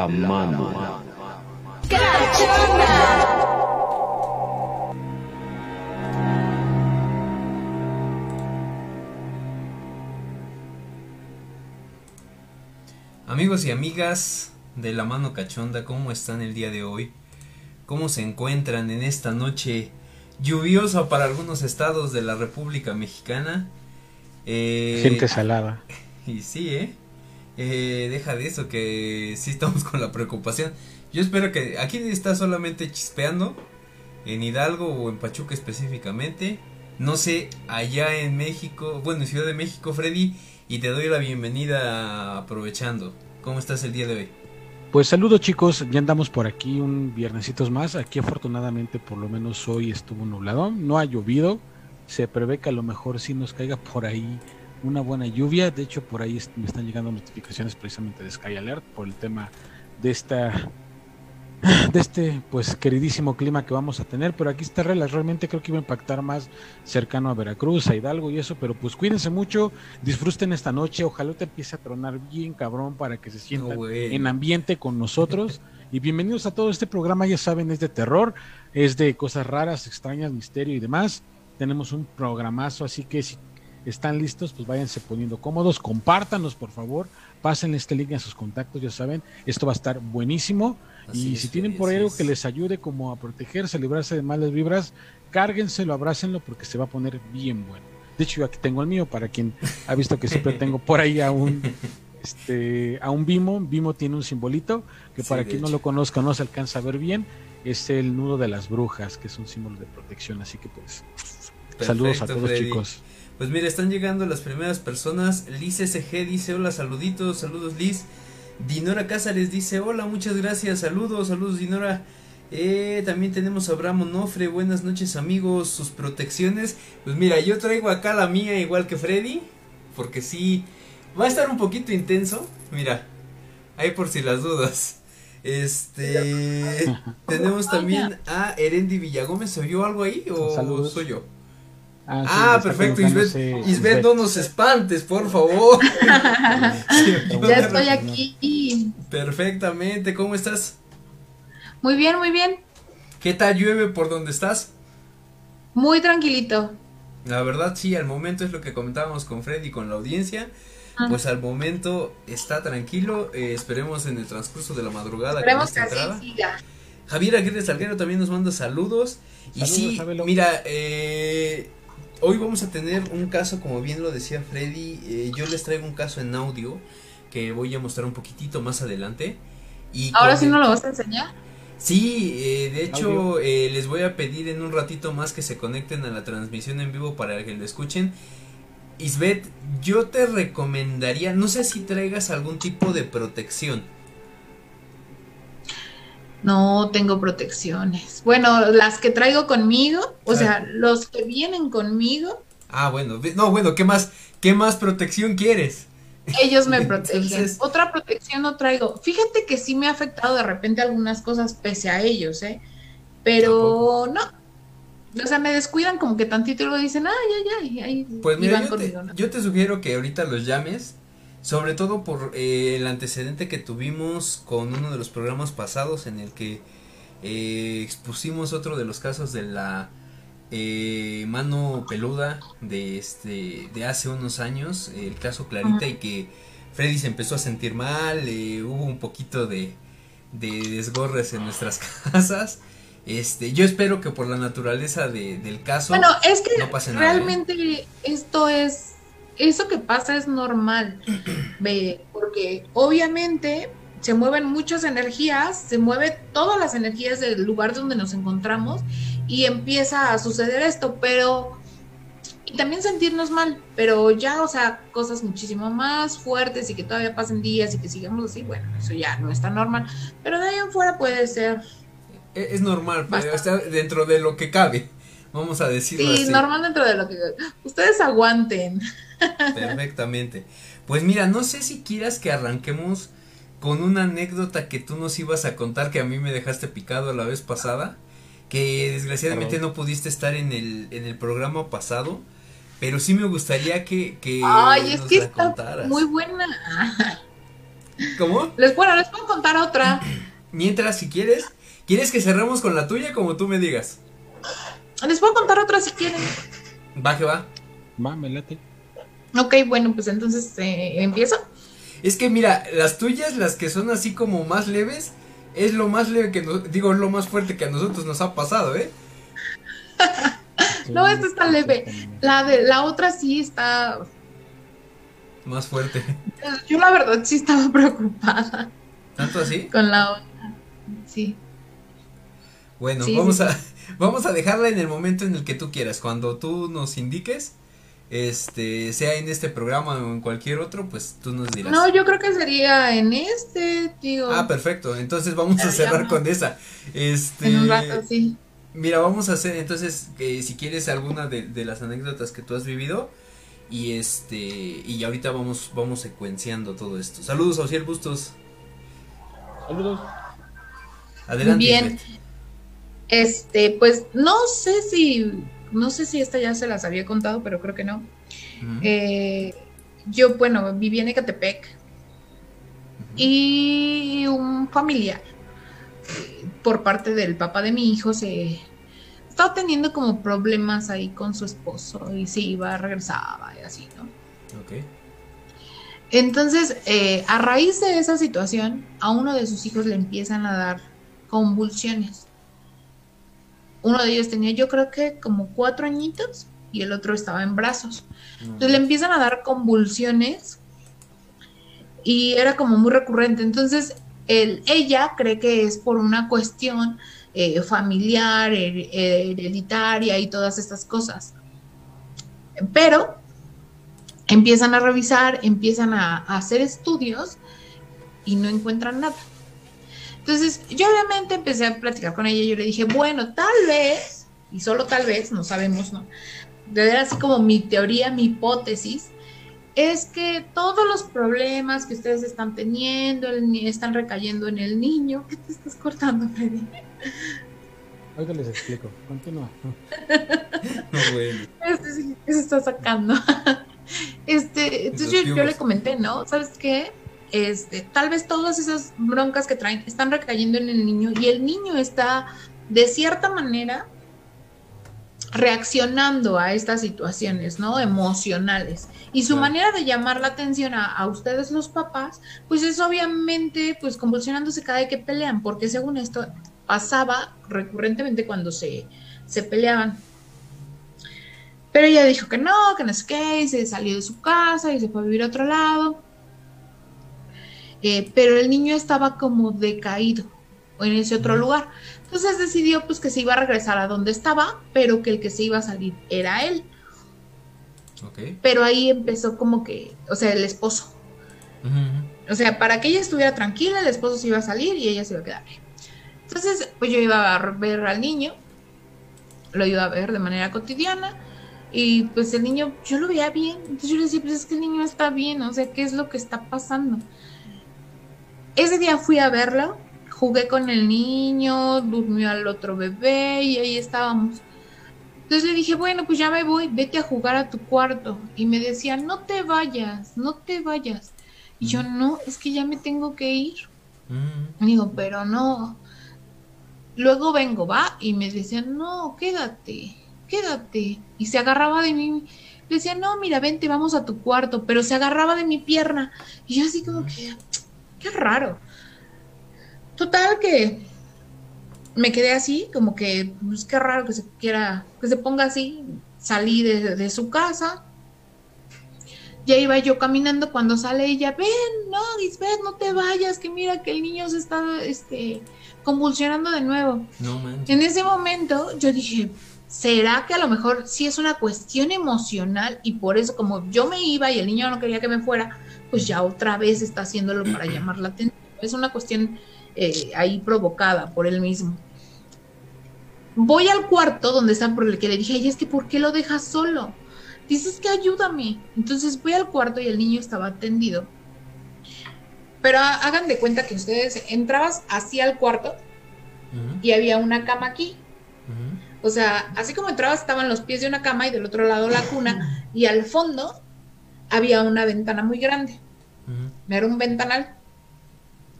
La Mano. Amigos y amigas de La Mano Cachonda, ¿cómo están el día de hoy? ¿Cómo se encuentran en esta noche lluviosa para algunos estados de la República Mexicana? Eh, Gente salada. Y sí, ¿eh? ¿Eh? Deja de eso, que sí estamos con la preocupación. Yo espero que aquí está solamente chispeando, en Hidalgo o en Pachuca específicamente. No sé, allá en México, bueno, en Ciudad de México, Freddy, y te doy la bienvenida aprovechando. ¿Cómo estás el día de hoy? Pues saludos chicos, ya andamos por aquí un viernesitos más. Aquí afortunadamente por lo menos hoy estuvo nublado, no ha llovido. Se prevé que a lo mejor sí nos caiga por ahí una buena lluvia. De hecho por ahí me están llegando notificaciones precisamente de Sky Alert por el tema de esta de este pues queridísimo clima que vamos a tener, pero aquí está realmente creo que iba a impactar más cercano a Veracruz, a Hidalgo y eso, pero pues cuídense mucho, disfruten esta noche, ojalá te empiece a tronar bien cabrón para que se sientan en ambiente con nosotros y bienvenidos a todo este programa, ya saben, es de terror, es de cosas raras, extrañas, misterio y demás. Tenemos un programazo, así que si están listos, pues váyanse poniendo cómodos, compártanos por favor, pasen este link a sus contactos, ya saben, esto va a estar buenísimo. Y si tienen por ahí algo que les ayude como a protegerse, a librarse de malas vibras, cárguenselo, abrácenlo porque se va a poner bien bueno. De hecho, yo aquí tengo el mío para quien ha visto que siempre tengo por ahí a un este a un Vimo, Vimo tiene un simbolito que para quien no lo conozca no se alcanza a ver bien, es el nudo de las brujas, que es un símbolo de protección, así que pues saludos a todos chicos. Pues mira, están llegando las primeras personas. Liz SG dice hola, saluditos, saludos Liz. Dinora Cázares dice hola, muchas gracias, saludos, saludos Dinora. Eh, también tenemos a Abraham Onofre, buenas noches amigos, sus protecciones. Pues mira, yo traigo acá la mía igual que Freddy, porque sí, va a estar un poquito intenso. Mira, ahí por si las dudas. Este, tenemos también a Erendi Villagómez, ¿se oyó algo ahí o soy yo? Ah, ah perfecto, Isbeth, no nos espantes, por favor. ya estoy aquí. Perfectamente, ¿cómo estás? Muy bien, muy bien. ¿Qué tal llueve por donde estás? Muy tranquilito. La verdad, sí, al momento es lo que comentábamos con Freddy y con la audiencia. Ah. Pues al momento está tranquilo. Eh, esperemos en el transcurso de la madrugada. Esperemos que, así siga. Javier Aguirre Salguero también nos manda saludos. y sí, mira, eh, hoy vamos a tener un caso, como bien lo decía Freddy, eh, yo les traigo un caso en audio que voy a mostrar un poquitito más adelante. Y ¿Ahora sí no lo vas a enseñar? Sí, eh, de hecho eh, les voy a pedir en un ratito más que se conecten a la transmisión en vivo para que lo escuchen. Isbeth, yo te recomendaría, no sé si traigas algún tipo de protección. No tengo protecciones. Bueno, las que traigo conmigo, o sea, los que vienen conmigo. Ah, bueno, no, bueno, ¿qué más, qué más protección quieres? Ellos me protegen. Otra protección no traigo. Fíjate que sí me ha afectado de repente algunas cosas pese a ellos, ¿eh? Pero no. O sea, me descuidan como que tantito y luego dicen, ah, ya, ya, ahí Pues mira, yo, te, yo te sugiero que ahorita los llames sobre todo por eh, el antecedente que tuvimos con uno de los programas pasados en el que eh, expusimos otro de los casos de la eh, mano peluda de este de hace unos años, el caso Clarita y que Freddy se empezó a sentir mal, hubo un poquito de, de desgorres en nuestras casas. Este, yo espero que por la naturaleza del caso bueno, es que realmente esto es eso que pasa es normal, porque obviamente se mueven muchas energías, se mueve todas las energías del lugar donde nos encontramos y empieza a suceder esto, pero y también sentirnos mal, pero ya, o sea, cosas muchísimo más fuertes y que todavía pasen días y que sigamos así, bueno, eso ya no está normal, pero de ahí en fuera puede ser. E-, es, normal, pero está dentro de lo que cabe, vamos a decirlo sí, normal dentro de lo que ustedes aguanten. Perfectamente. Pues mira, no sé si quieras que arranquemos con una anécdota que tú nos ibas a contar que a mí me dejaste picado la vez pasada, que desgraciadamente no pudiste estar en el, en el programa pasado, pero sí me gustaría que, que Ay, es nos que la está contaras. muy buena. ¿Cómo? Les, bueno, les puedo contar otra. Mientras, si quieres, ¿quieres que cerremos con la tuya como tú me digas? Les puedo contar otra si quieren. Va que va. Va, me late. Ok, bueno, pues entonces eh, empiezo. Es que mira, las tuyas, las que son así como más leves, es lo más leve que nos, digo, es lo más fuerte que a nosotros nos ha pasado, ¿eh? No, esta está leve. La de la otra sí está. Más fuerte. Yo la verdad sí estaba preocupada ¿Tanto así? con la otra. Sí. Bueno, Sí, vamos sí, a vamos a dejarla en el momento en el que tú quieras, cuando tú nos indiques, este, sea en este programa o en cualquier otro, pues tú nos dirás. No, yo creo que sería en este, digo. Ah, perfecto. Entonces vamos a cerrar con esa. Este, En un rato, sí. Mira, vamos a hacer entonces si quieres alguna de, de las anécdotas que tú has vivido y este y ahorita vamos vamos secuenciando todo esto. Saludos a Ociel Bustos. Saludos. Adelante. Bien. Este, pues no sé si. No sé si esta ya se las había contado, pero creo que no. Eh, yo, bueno, viví en Ecatepec y un familiar eh, por parte del papá de mi hijo se estaba teniendo como problemas ahí con su esposo y se iba, regresaba y así, ¿no? Ok. Entonces, eh, a raíz de esa situación, a uno de sus hijos le empiezan a dar convulsiones. Uno de ellos tenía, yo creo que como cuatro añitos y el otro estaba en brazos. Entonces le empiezan a dar convulsiones y era como muy recurrente. Entonces el, ella cree que es por una cuestión eh, familiar, her- hereditaria y todas estas cosas. Pero empiezan a revisar, empiezan a, a hacer estudios y no encuentran nada. Entonces yo obviamente empecé a platicar con ella y yo le dije, bueno, tal vez, y solo tal vez, no sabemos, ¿no? de ver así como mi teoría, mi hipótesis, es que todos los problemas que ustedes están teniendo el están recayendo en el niño. ¿Qué te estás cortando, Freddy? Ahorita les explico. Continúa. No, bueno. Este sí que se está sacando. Este, entonces yo, yo le comenté, ¿no? ¿Sabes qué? Este, tal vez todas esas broncas que traen están recayendo en el niño y el niño está de cierta manera reaccionando a estas situaciones, ¿no? Emocionales. Y su manera de llamar la atención a, a ustedes los papás, pues es obviamente, pues convulsionándose cada vez que pelean, porque según esto pasaba recurrentemente cuando se, se peleaban. Pero ella dijo que no, que no sé qué, y se salió de su casa y se fue a vivir a otro lado. Eh, pero el niño estaba como decaído en ese otro lugar. Entonces decidió pues que se iba a regresar a donde estaba, pero que el que se iba a salir era él. Pero ahí empezó como que, o sea, el esposo. O sea, para que ella estuviera tranquila, el esposo se iba a salir y ella se iba a quedar. Entonces, pues yo iba a ver al niño, lo iba a ver de manera cotidiana y pues el niño, yo lo veía bien. Entonces yo le decía, pues es que el niño está bien, o sea, ¿qué es lo que está pasando? Ese día fui a verlo, jugué con el niño, durmió al otro bebé y ahí estábamos. Entonces le dije, bueno, pues ya me voy, vete a jugar a tu cuarto. Y me decía, no te vayas, no te vayas. Y yo, no, es que ya me tengo que ir. Y digo, pero no. Luego vengo, va, y me decía, no, quédate, quédate. Y se agarraba de mí. Le decía, no, mira, vente, vamos a tu cuarto. Pero se agarraba de mi pierna. Y yo así como que, qué raro. Total que me quedé así, como que, pues qué raro que se quiera, que se ponga así. Salí de, de su casa. Ya iba yo caminando cuando sale ella, ven, no, Lisbeth, no te vayas, que mira que el niño se está este, convulsionando de nuevo. No manches. En ese momento yo dije, ¿será que a lo mejor sí es una cuestión emocional y por eso como yo me iba y el niño no quería que me fuera, pues ya otra vez está haciéndolo para llamar la atención? Es una cuestión eh, ahí provocada por él mismo. Voy al cuarto donde está por el que le dije, ay, es que ¿por qué lo dejas solo? Dices que ayúdame. Entonces voy al cuarto y el niño estaba tendido. Pero ha- hagan de cuenta que ustedes entrabas así al cuarto y había una cama aquí. O sea, así como entrabas estaban los pies de una cama y del otro lado la cuna y al fondo había una ventana muy grande. Era un ventanal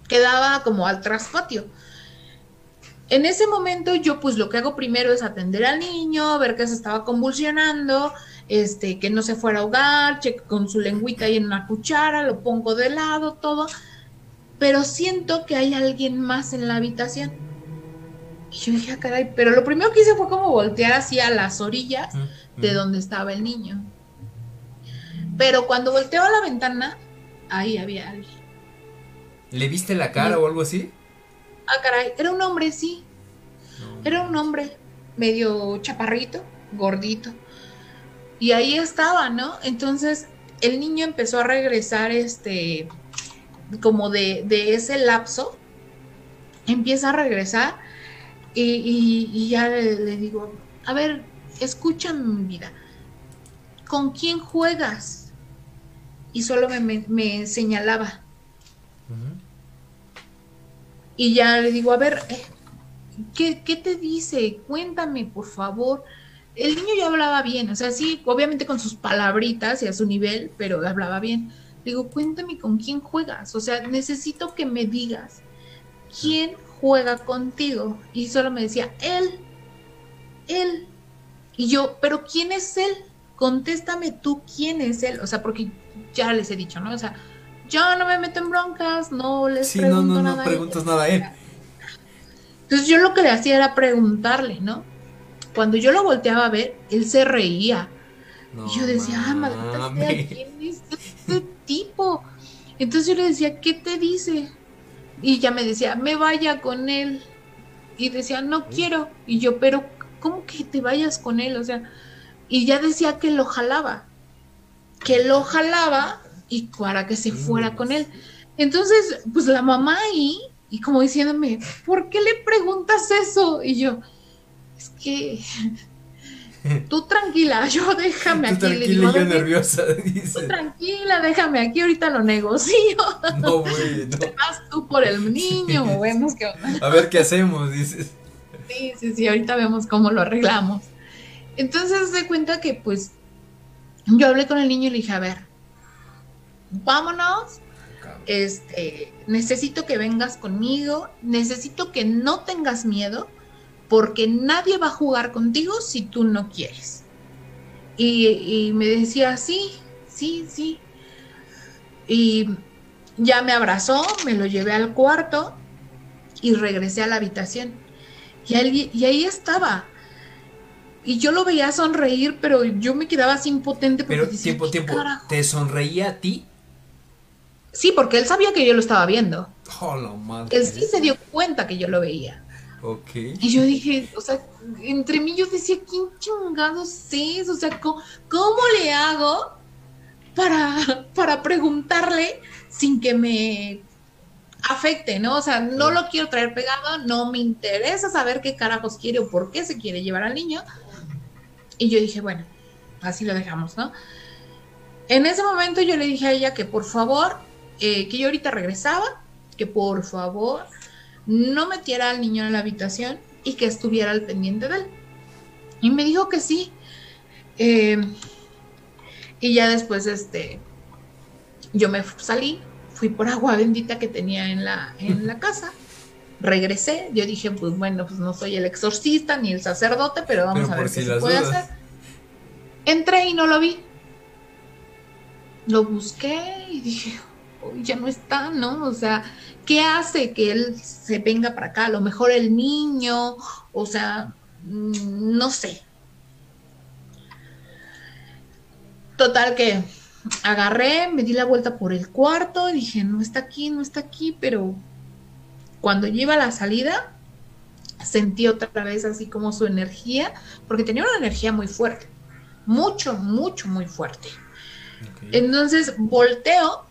que daba como al traspatio. En ese momento yo pues lo que hago primero es atender al niño, ver que se estaba convulsionando, este, que no se fuera a ahogar, checo con su lengüita ahí en una cuchara, lo pongo de lado, todo, pero siento que hay alguien más en la habitación. Y yo dije, ah, caray, pero lo primero que hice fue como voltear hacia las orillas de donde estaba el niño. Pero cuando volteó a la ventana, ahí había alguien. ¿Le viste la cara o algo así? Ah, caray, era un hombre, sí. Era un hombre medio chaparrito, gordito. Y ahí estaba, ¿no? Entonces el niño empezó a regresar, este, como de, ese lapso, empieza a regresar y, ya le, digo, a ver, escúchame mi vida, ¿con quién juegas? Y solo me, señalaba. Y ya le digo, a ver, eh, ¿qué, ¿qué, te dice? Cuéntame, por favor. El niño ya hablaba bien, o sea, sí, obviamente con sus palabritas y a su nivel, pero hablaba bien. Digo, cuéntame con quién juegas, o sea, necesito que me digas quién juega contigo. Y solo me decía, él, él. Y yo, pero ¿quién es él? Contéstame tú quién es él. O sea, porque ya les he dicho, ¿no? O sea, yo no me meto en broncas, no les sí, pregunto no, no, nada. No preguntas nada a él. Entonces yo lo que le hacía era preguntarle, ¿no? Cuando yo lo volteaba a ver, él se reía. y yo decía, ah, maldita sea, ¿quién es este tipo? Entonces yo le decía, ¿qué te dice? Y ya me decía, me vaya con él. Y decía, no quiero. Y yo, pero, ¿cómo que te vayas con él? O sea, y ya decía que lo jalaba que lo jalaba y para que se fuera con él. Entonces, pues la mamá ahí, y como diciéndome, ¿por qué le preguntas eso? Y yo, es que tú tranquila, yo déjame aquí. Tranquila, yo nerviosa, dice. Tú tranquila, déjame aquí, ahorita lo negocio. No, güey, no. Vas tú por el niño, vemos qué onda. A ver qué hacemos, dices. Sí, sí, sí, ahorita vemos cómo lo arreglamos. Entonces se cuenta que pues yo hablé con el niño y le dije, a ver, vámonos, este, necesito que vengas conmigo, necesito que no tengas miedo, porque nadie va a jugar contigo si tú no quieres. Y, y me decía, sí, sí, sí. Y ya me abrazó, me lo llevé al cuarto y regresé a la habitación. Y, y ahí estaba, y yo lo veía sonreír, pero yo me quedaba así impotente. Porque pero tiempo, tiempo, ¿te sonreía a ti? Sí, porque él sabía que yo lo estaba viendo. Oh, la madre. Él sí se dio cuenta que yo lo veía. Ok. Y yo dije, o sea, entre mí yo decía, ¿quién chingados es? O sea, ¿cómo, le hago para, para preguntarle sin que me afecte, ¿no? O sea, no lo quiero traer pegado, no me interesa saber qué carajos quiere o por qué se quiere llevar al niño. Y yo dije, bueno, así lo dejamos, ¿no? En ese momento yo le dije a ella que por favor, eh, que yo ahorita regresaba, que por favor no metiera al niño en la habitación y que estuviera al pendiente de él. Y me dijo que sí. Eh, y ya después, este, yo me salí, fui por agua bendita que tenía en la, en la casa regresé, yo dije, pues bueno, pues no soy el exorcista ni el sacerdote, pero vamos a ver qué se puede hacer. Entré y no lo vi. Lo busqué y dije, ya no está, ¿no? O sea, ¿qué hace que él se venga para acá? A lo mejor el niño, o sea, mm, no sé. Total que agarré, me di la vuelta por el cuarto dije, no está aquí, no está aquí, pero cuando yo iba a la salida, sentí otra vez así como su energía, porque tenía una energía muy fuerte, mucho, mucho, muy fuerte. Entonces volteo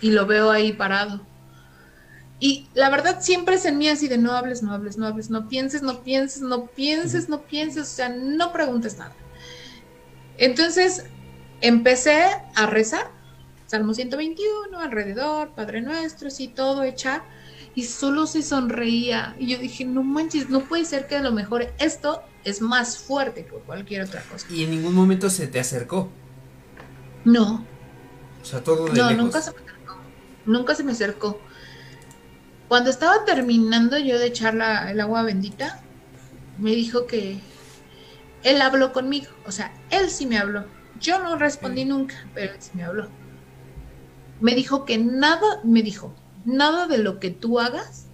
y lo veo ahí parado. Y la verdad siempre es en mí así de no hables, no hables, no hables, no pienses, no pienses, no pienses, no pienses, o sea, no preguntes nada. Entonces empecé a rezar, Salmo 121, alrededor, Padre Nuestro, y todo, echar y solo se sonreía. Y yo dije, no manches, no puede ser que a lo mejor esto es más fuerte que cualquier otra cosa. Y en ningún momento se te acercó. No. O sea, todo de No, lejos. nunca se me acercó. Nunca se me acercó. Cuando estaba terminando yo de echar la- el agua bendita, me dijo que él habló conmigo. O sea, él sí me habló. Yo no respondí nunca, pero él sí me habló. Me dijo que nada, me dijo, nada de lo que tú hagas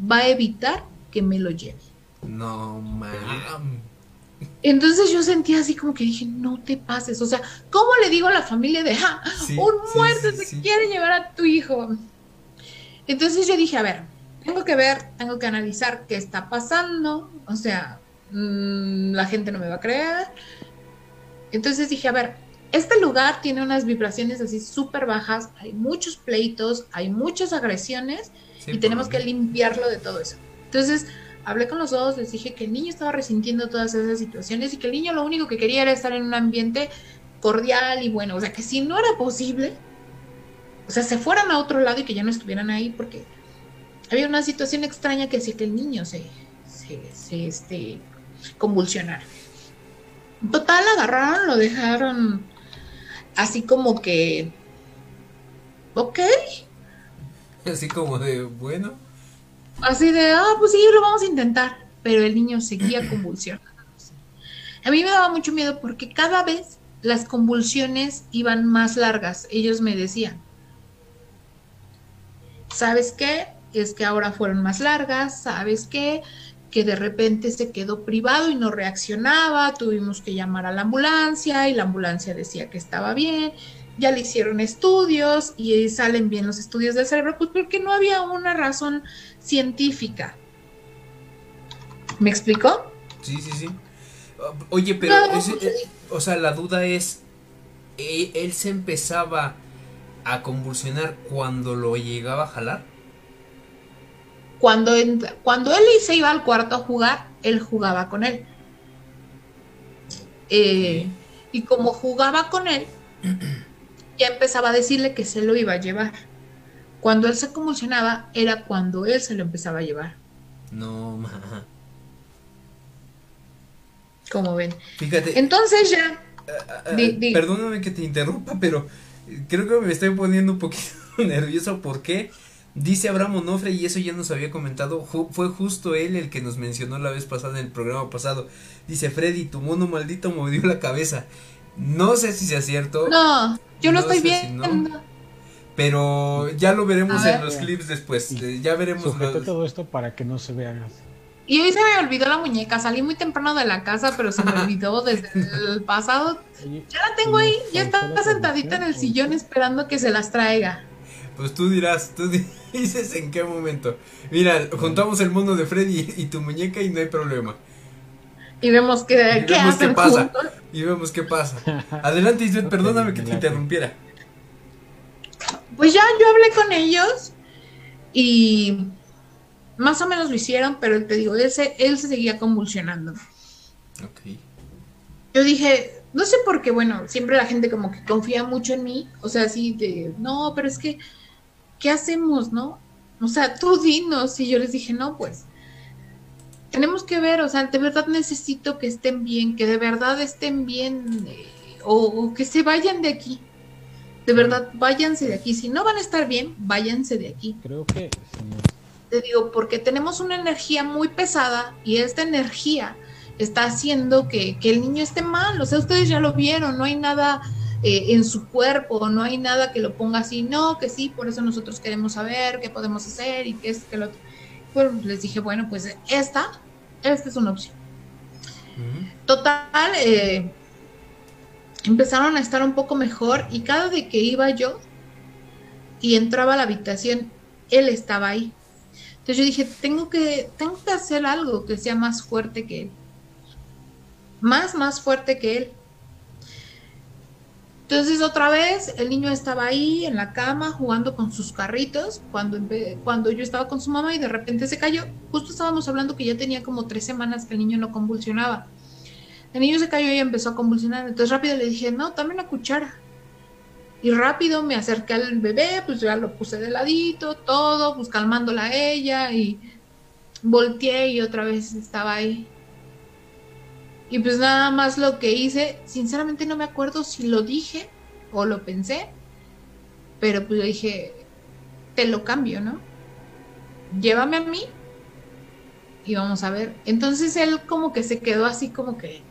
va a evitar que me lo lleve. No, mam. Entonces yo sentía así como que dije, no te pases. O sea, ¿cómo le digo a la familia de, "Ja, Sí, un muerto sí, se quiere llevar a tu hijo? Entonces yo dije, a ver, tengo que ver, tengo que analizar qué está pasando. O sea, mm, la gente no me va a creer. Entonces dije, a ver, este lugar tiene unas vibraciones así súper bajas, hay muchos pleitos, hay muchas agresiones Sí, y tenemos que limpiarlo de todo eso. Entonces, hablé con los dos, les dije que el niño estaba resintiendo todas esas situaciones y que el niño lo único que quería era estar en un ambiente cordial y bueno, o sea, que si no era posible, o sea, se fueran a otro lado y que ya no estuvieran ahí porque había una situación extraña que hacía que el niño se, se, se, este, convulsionara. Total, agarraron, lo dejaron así como que, ok, Así como de, bueno. Así de, ah, pues sí, lo vamos a intentar. Pero el niño seguía convulsionando. A mí me daba mucho miedo porque cada vez las convulsiones iban más largas. Ellos me decían, ¿sabes qué? Es que ahora fueron más largas, ¿sabes qué? Que de repente se quedó privado y no reaccionaba, tuvimos que llamar a la ambulancia y la ambulancia decía que estaba bien, ya le hicieron estudios y salen bien los estudios del cerebro, pues porque no había una razón científica. ¿Me explicó? Sí, sí, sí. Oye, pero, No, ese- eh, o sea, la duda es, ¿e- ¿él se empezaba a convulsionar cuando lo llegaba a jalar? Cuando, cuando él se iba al cuarto a jugar, él jugaba con él. Eh, y como jugaba con él, ya empezaba a decirle que se lo iba a llevar. Cuando él se convulsionaba, era cuando él se lo empezaba a llevar. No, ma. Como ven. Fíjate, Entonces ya, ah, di- di- perdóname que te interrumpa, pero creo que me estoy poniendo un poquito nervioso porque dice Abraham Onofre, y eso ya nos había comentado, ju- fue justo él el que nos mencionó la vez pasada en el programa pasado. Dice, Freddy, tu mono maldito movió la cabeza. No sé si sea cierto, no, yo lo No estoy sé si no. viendo. pero ya lo veremos en los clips después. eh, Ya veremos Sujeté los- todo esto para que no se vea. Y hoy se me olvidó la muñeca. Salí muy temprano de la casa, pero se me olvidó desde el pasado. Ya la tengo ahí, ya ¿Pausó está sentadita en el sillón esperando que se las traiga. Pues tú dirás, tú di- dices en qué momento. Mira, juntamos el mono de Freddy y tu muñeca y no hay problema. Y vemos qué, Y qué vemos hacen qué pasa. juntos. Y vemos qué pasa. Adelante, Isbeth, Ok, perdóname que te interrumpiera. Pues ya yo hablé con ellos y más o menos lo hicieron, pero te digo, él se, él se seguía convulsionando. Ok. Yo dije, no sé por qué, bueno, siempre la gente como que confía mucho en mí, o sea, así de, no, pero es que, ¿qué hacemos, no? O sea, tú dinos, y yo les dije, no, pues, tenemos que ver, o sea, de verdad necesito que estén bien, que de verdad estén bien, eh, o, o que se vayan de aquí. De verdad, váyanse de aquí. Si no van a estar bien, váyanse de aquí. creo que Te digo, porque tenemos una energía muy pesada y esta energía está haciendo que, que el niño esté mal. O sea, ustedes ya lo vieron, no hay nada eh, en su cuerpo, no hay nada que lo ponga así, no, que sí, por eso nosotros queremos saber qué podemos hacer y qué es que lo otro. Bueno, les dije, bueno, pues esta, esta es una opción. Total, eh, empezaron a estar un poco mejor y cada vez que iba yo y entraba a la habitación, él estaba ahí. Entonces yo dije, tengo que, tengo que hacer algo que sea más fuerte que él. Más, más fuerte que él. Entonces otra vez el niño estaba ahí en la cama jugando con sus carritos cuando, cuando yo estaba con su mamá y de repente se cayó. Justo estábamos hablando que ya tenía como tres semanas que el niño no convulsionaba. El niño se cayó y empezó a convulsionar. Entonces rápido le dije, no, dame una cuchara. Y rápido me acerqué al bebé, pues ya lo puse de ladito, todo, pues calmándola a ella y volteé y otra vez estaba ahí. Y pues nada más lo que hice, sinceramente no me acuerdo si lo dije o lo pensé, pero pues dije, te lo cambio, ¿no? Llévame a mí y vamos a ver. Entonces él como que se quedó así como que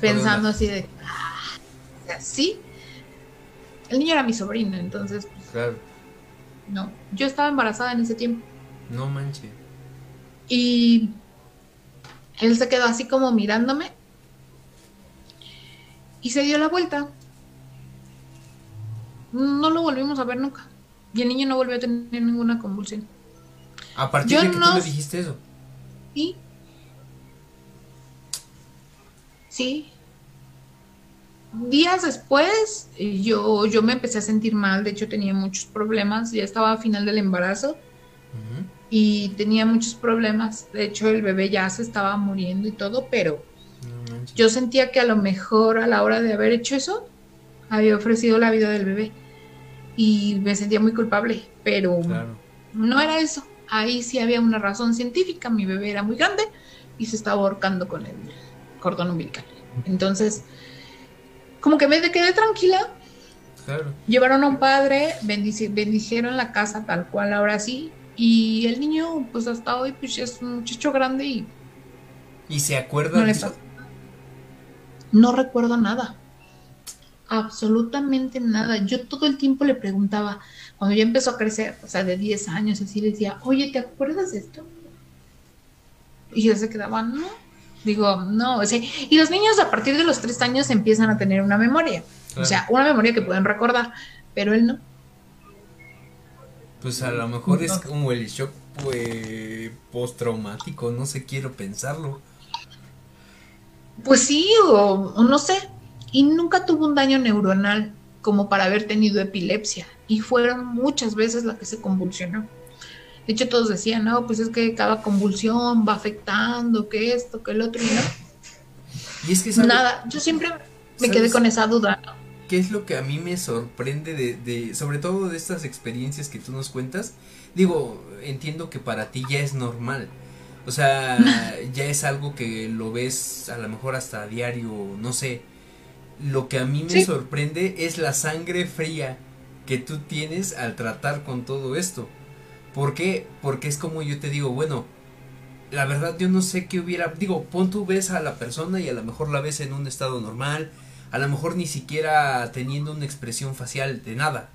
pensando así de, ah, sí. El niño era mi sobrino, entonces pues, Claro. no, yo estaba embarazada en ese tiempo. No manches. Y él se quedó así como mirándome y se dio la vuelta. No lo volvimos a ver nunca. Y el niño no volvió a tener ninguna convulsión. A partir Yo de que no- tú le dijiste eso. Y sí. Días después, yo, yo me empecé a sentir mal. De hecho, tenía muchos problemas. Ya estaba a final del embarazo. Y tenía muchos problemas. De hecho, el bebé ya se estaba muriendo y todo, pero manches. yo sentía que a lo mejor a la hora de haber hecho eso, había ofrecido la vida del bebé. Y me sentía muy culpable, pero Claro. no era eso. Ahí sí había una razón científica. Mi bebé era muy grande y se estaba ahorcando con el cordón umbilical. Entonces, como que me quedé tranquila. Claro. Llevaron a un padre, bendici- bendicieron la casa tal cual ahora sí. Y el niño, pues hasta hoy, pues es un muchacho grande y ¿Y se acuerda no de le eso? No recuerdo nada. Absolutamente nada. Yo todo el tiempo le preguntaba, cuando ya empezó a crecer, o sea, de 10 años, así le decía, oye, ¿te acuerdas de esto? Y yo se quedaba, no. Digo, no, o sea, y los niños a partir de los 3 años empiezan a tener una memoria. Claro. O sea, una memoria que pueden recordar, pero él no. Pues a lo mejor es como el shock pues, postraumático, no sé, quiero pensarlo. Pues sí, o, o no sé. Y nunca tuvo un daño neuronal como para haber tenido epilepsia. Y fueron muchas veces la que se convulsionó. De hecho, todos decían, no, pues es que cada convulsión va afectando, que esto, que el otro, y no. Y es que ¿sabes Nada, yo siempre me quedé con esa duda. qué es lo que a mí me sorprende de, de, sobre todo de estas experiencias que tú nos cuentas? Digo, entiendo que para ti ya es normal. O sea, ya es algo que lo ves a lo mejor hasta a diario, no sé. Lo que a mí me Sí. sorprende es la sangre fría que tú tienes al tratar con todo esto. ¿Por qué? Porque es como yo te digo, bueno, la verdad yo no sé qué hubiera, digo, pon tú ves a la persona y a lo mejor la ves en un estado normal, a lo mejor ni siquiera teniendo una expresión facial de nada,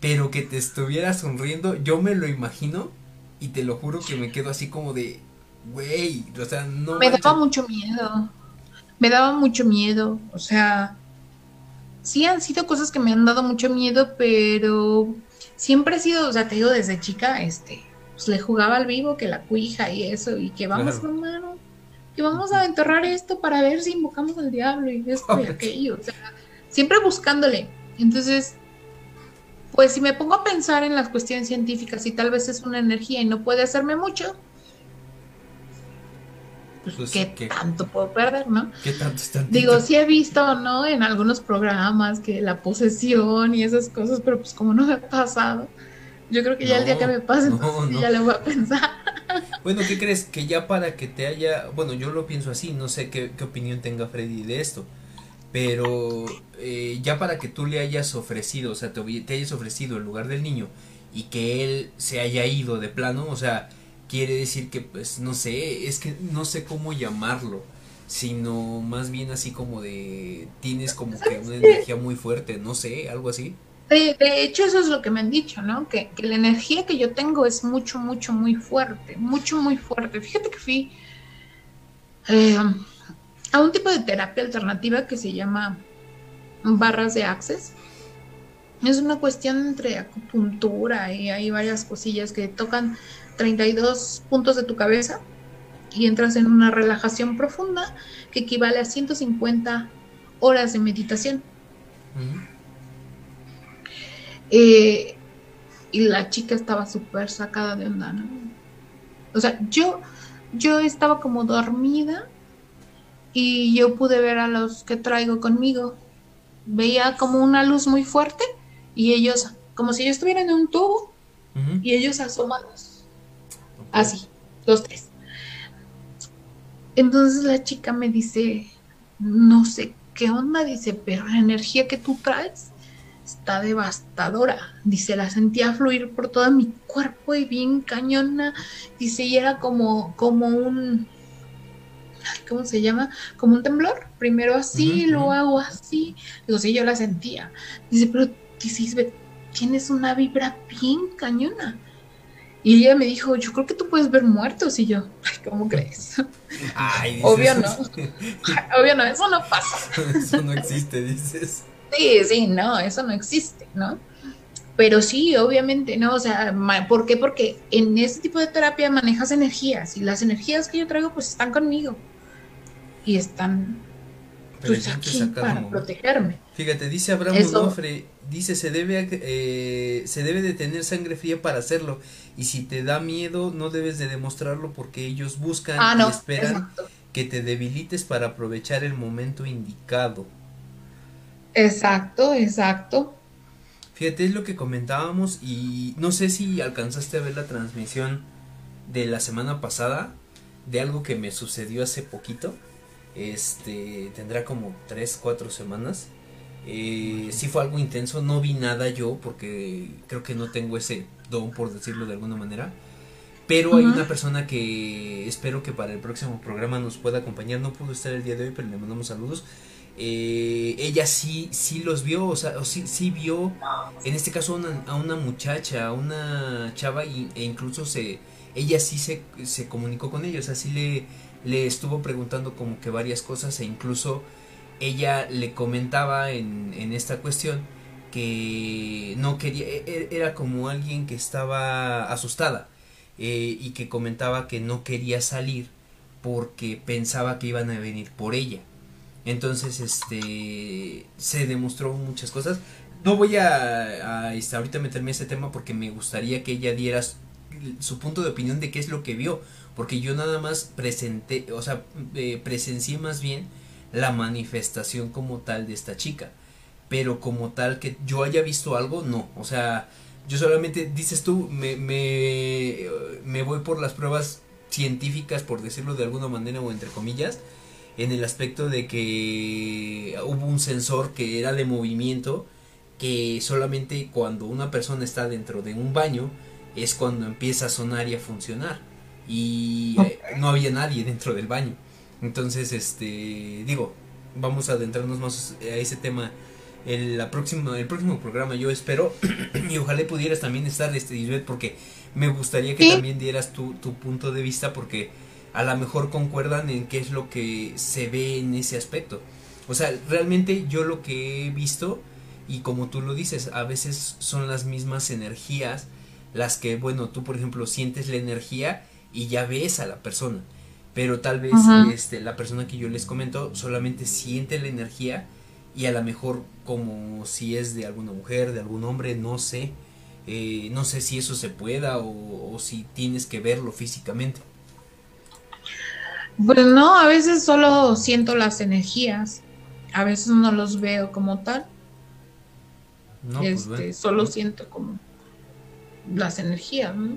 pero que te estuviera sonriendo, yo me lo imagino y te lo juro que me quedo así como de, güey, o sea, no Me daba mucho miedo. Me daba mucho miedo. O sea, sí han sido cosas que me han dado mucho miedo, pero siempre he sido, o sea, te digo desde chica, este, pues le jugaba al vivo que la cuija y eso, y que vamos, Claro. mamá, ¿no? que vamos a enterrar esto para ver si invocamos al diablo y esto y aquello. O sea, siempre buscándole. Entonces, pues si me pongo a pensar en las cuestiones científicas y tal vez es una energía y no puede hacerme mucho, pues, Pues, ¿qué, ¿qué? tanto puedo perder, no? ¿Qué tanto están Digo, sí he visto, ¿no? En algunos programas que la posesión y esas cosas, pero pues como no me ha pasado, yo creo que ya el día que me pase, no, entonces sí no. ya le voy a pensar. Bueno, ¿qué crees? Que ya para que te haya, bueno, yo lo pienso así, no sé qué, qué opinión tenga Freddy de esto, pero eh, ya para que tú le hayas ofrecido, o sea, te, te hayas ofrecido el lugar del niño y que él se haya ido de plano, o sea, quiere decir que, pues, no sé, es que no sé cómo llamarlo, sino más bien así como de, tienes como que una energía muy fuerte, no sé, algo así. De, de hecho, eso es lo que me han dicho, ¿no? Que, que la energía que yo tengo es mucho, mucho, muy fuerte, mucho, muy fuerte. Fíjate que fui eh, a un tipo de terapia alternativa que se llama barras de access. Es una cuestión entre acupuntura y hay varias cosillas que tocan 32 puntos de tu cabeza y entras en una relajación profunda que equivale a 150 horas de meditación. Eh, y la chica estaba súper sacada de onda, ¿no? O sea, yo, yo estaba como dormida y yo pude ver a los que traigo conmigo. Veía como una luz muy fuerte y ellos, como si yo estuviera en un tubo, y ellos asomados. Así, los tres. Entonces la chica me dice, no sé qué onda, dice, pero la energía que tú traes está devastadora. Dice, la sentía fluir por todo mi cuerpo y bien cañona. Dice, y era como, como un, ¿cómo se llama? Como un temblor. Primero así, luego hago así. Digo, sí, yo la sentía. Dice, pero dice, tienes una vibra bien cañona. Y ella me dijo, yo creo que tú puedes ver muertos. Y yo, ay, ¿cómo crees? Ay, Obvio no. Obvio no, eso no pasa. eso no existe, dices. Sí, sí, no, eso no existe, ¿no? Pero sí, obviamente, ¿no? O sea, ¿por qué? Porque en este tipo de terapia manejas energías y las energías que yo traigo pues están conmigo y están pues, aquí para protegerme. Fíjate, dice Abraham Onofre, dice se debe eh, se debe de tener sangre fría para hacerlo y si te da miedo no debes de demostrarlo porque ellos buscan ah, y esperan que te debilites para aprovechar el momento indicado. Exacto, exacto. Fíjate, es lo que comentábamos y no sé si alcanzaste a ver la transmisión de la semana pasada de algo que me sucedió hace poquito. Este, tendrá como 3, 4 semanas. Eh, sí fue algo intenso, no vi nada yo porque creo que no tengo ese don por decirlo de alguna manera. Pero hay una persona que espero que para el próximo programa nos pueda acompañar. No pudo estar el día de hoy, pero le mandamos saludos eh, ella sí, sí los vio, o sea, sí, sí vio, en este caso a una muchacha, a una chava, y, e incluso se, ella sí se, se comunicó con ellos, así le, le estuvo preguntando como que varias cosas, e incluso ella le comentaba en, en esta cuestión que no quería, e, e, era como alguien que estaba asustada eh, y que comentaba que no quería salir porque pensaba que iban a venir por ella entonces, este, se demostró muchas cosas. No voy a, a este, ahorita meterme en ese tema porque me gustaría que ella diera su punto de opinión de qué es lo que vio. Porque yo nada más presenté, o sea, eh, presencié más bien la manifestación como tal de esta chica. Pero como tal que yo haya visto algo, no. O sea, yo solamente, dices tú, me, me, voy por las pruebas científicas, por decirlo de alguna manera o entre comillas en el aspecto de que hubo un sensor que era de movimiento que solamente cuando una persona está dentro de un baño es cuando empieza a sonar y a funcionar y eh, no había nadie dentro del baño entonces este digo vamos a adentrarnos más a ese tema el, la próxima, el próximo programa yo espero. Y ojalá pudieras también estar este porque me gustaría que también dieras tu, tu punto de vista porque a lo mejor concuerdan en qué es lo que se ve en ese aspecto. O sea, realmente yo lo que he visto, y como tú lo dices, a veces son las mismas energías las que, bueno, tú por ejemplo sientes la energía y ya ves a la persona, pero tal vez este, la persona que yo les comento solamente siente la energía y a lo mejor como si es de alguna mujer, de algún hombre, no sé, eh, no sé si eso se pueda o si tienes que verlo físicamente. Pues no, a veces solo siento las energías, a veces no los veo como tal. No, pues este, solo siento como las energías, ¿no?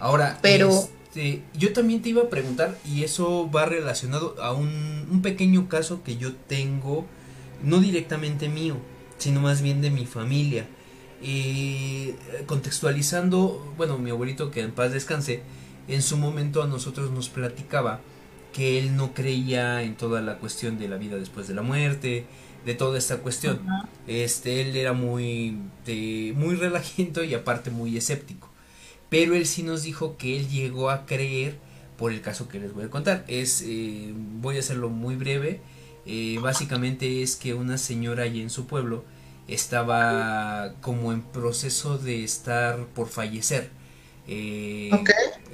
Ahora, pero este, yo también te iba a preguntar y eso va relacionado a un, un pequeño caso que yo tengo, no directamente mío, sino más bien de mi familia. Eh, contextualizando, bueno, mi abuelito que en paz descanse, en su momento a nosotros nos platicaba que él no creía en toda la cuestión de la vida después de la muerte, de toda esta cuestión. Este, él era muy, muy relajento y aparte muy escéptico. Pero él sí nos dijo que él llegó a creer por el caso que les voy a contar. Es, eh, voy a hacerlo muy breve. Eh, básicamente es que una señora allí en su pueblo estaba como en proceso de estar por fallecer eh,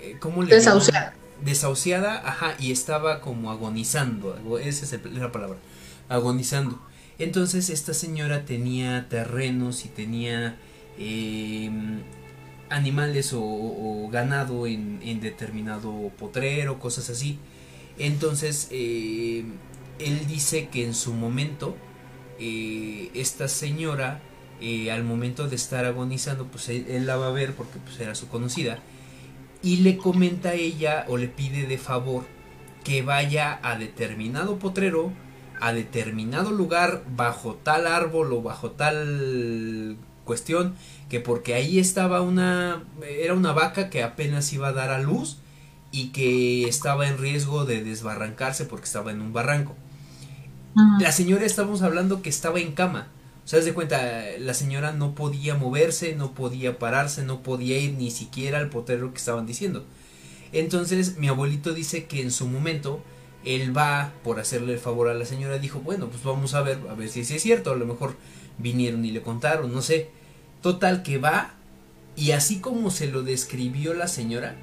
eh, ¿cómo le Desahuciada. Desahuciada, ajá, y estaba como agonizando, esa es la palabra, agonizando. Entonces esta señora tenía terrenos y tenía animales o, ganado en, determinado potrero, cosas así. Entonces em, él dice que en su momento eh, esta señora eh, al momento de estar agonizando, pues él, él, la va a ver porque pues era su conocida. Y le comenta a ella o le pide de favor que vaya a determinado potrero, a determinado lugar, bajo tal árbol o bajo tal cuestión, que porque ahí estaba una, era una vaca que apenas iba a dar a luz y que estaba en riesgo de desbarrancarse porque estaba en un barranco. La señora estábamos hablando que estaba en cama. O sea, de cuenta, la señora no podía moverse, no podía pararse, no podía ir ni siquiera al potrero que estaban diciendo. Entonces, mi abuelito dice que en su momento él va por hacerle el favor a la señora, dijo, bueno, pues vamos a ver, a ver si es cierto, a lo mejor vinieron y le contaron, no sé. Total que va y así como se lo describió la señora,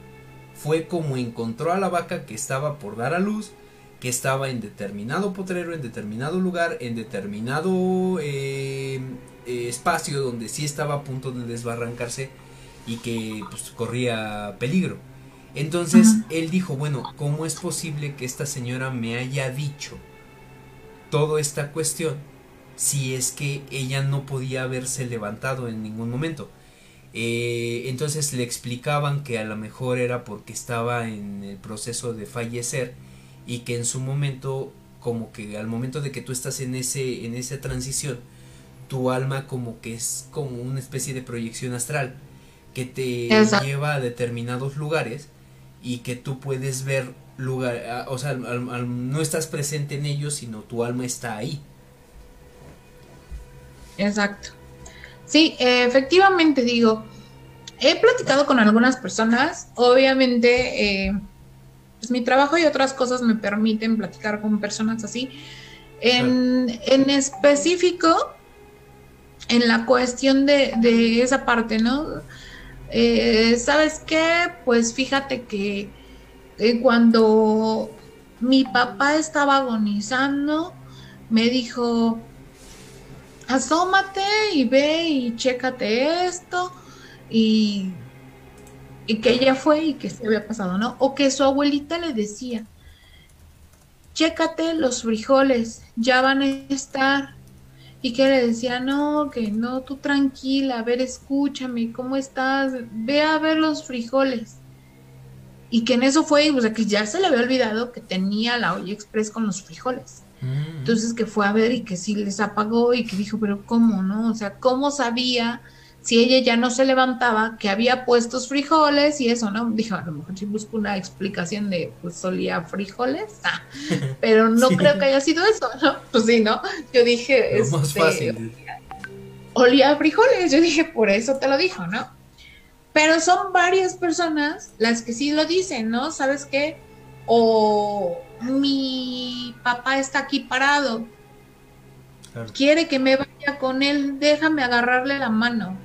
fue como encontró a la vaca que estaba por dar a luz, que estaba en determinado potrero, en determinado lugar, en determinado eh, eh, espacio donde sí estaba a punto de desbarrancarse y que pues, corría peligro. Entonces él dijo, bueno, ¿cómo es posible que esta señora me haya dicho toda esta cuestión si es que ella no podía haberse levantado en ningún momento? Eh, entonces le explicaban que a lo mejor era porque estaba en el proceso de fallecer y que en su momento, como que al momento de que tú estás en, ese, en esa transición, tu alma como que es como una especie de proyección astral que te lleva a determinados lugares y que tú puedes ver lugar, o sea, no estás presente en ellos, sino tu alma está ahí. Exacto. Sí, efectivamente digo, he platicado con algunas personas, obviamente, eh, pues mi trabajo y otras cosas me permiten platicar con personas así. En, específico, en la cuestión de, de esa parte, ¿no? Eh, ¿Sabes qué? Pues fíjate que eh, cuando mi papá estaba agonizando, me dijo, asómate y ve y chécate esto y, y que ella fue y que se había pasado, ¿no? O que su abuelita le decía, chécate los frijoles, ya van a estar y que le decía, no, que no, tú tranquila, a ver, escúchame, ¿cómo estás? Ve a ver los frijoles. Y que en eso fue, o sea, que ya se le había olvidado que tenía la olla express con los frijoles. Mm. Entonces que fue a ver y que sí les apagó y que dijo, pero ¿cómo, no? O sea, ¿cómo sabía si ella ya no se levantaba, que había puestos frijoles y eso, ¿no? Dijo, a lo mejor sí busco una explicación de, pues solía frijoles, ah, pero no creo que haya sido eso, ¿no? Pues sí, ¿no? Yo dije, es más este, fácil. Olía frijoles, yo dije, por eso te lo dijo, ¿no? Pero son varias personas las que sí lo dicen, ¿no? ¿Sabes qué? O mi papá está aquí parado, quiere que me vaya con él, déjame agarrarle la mano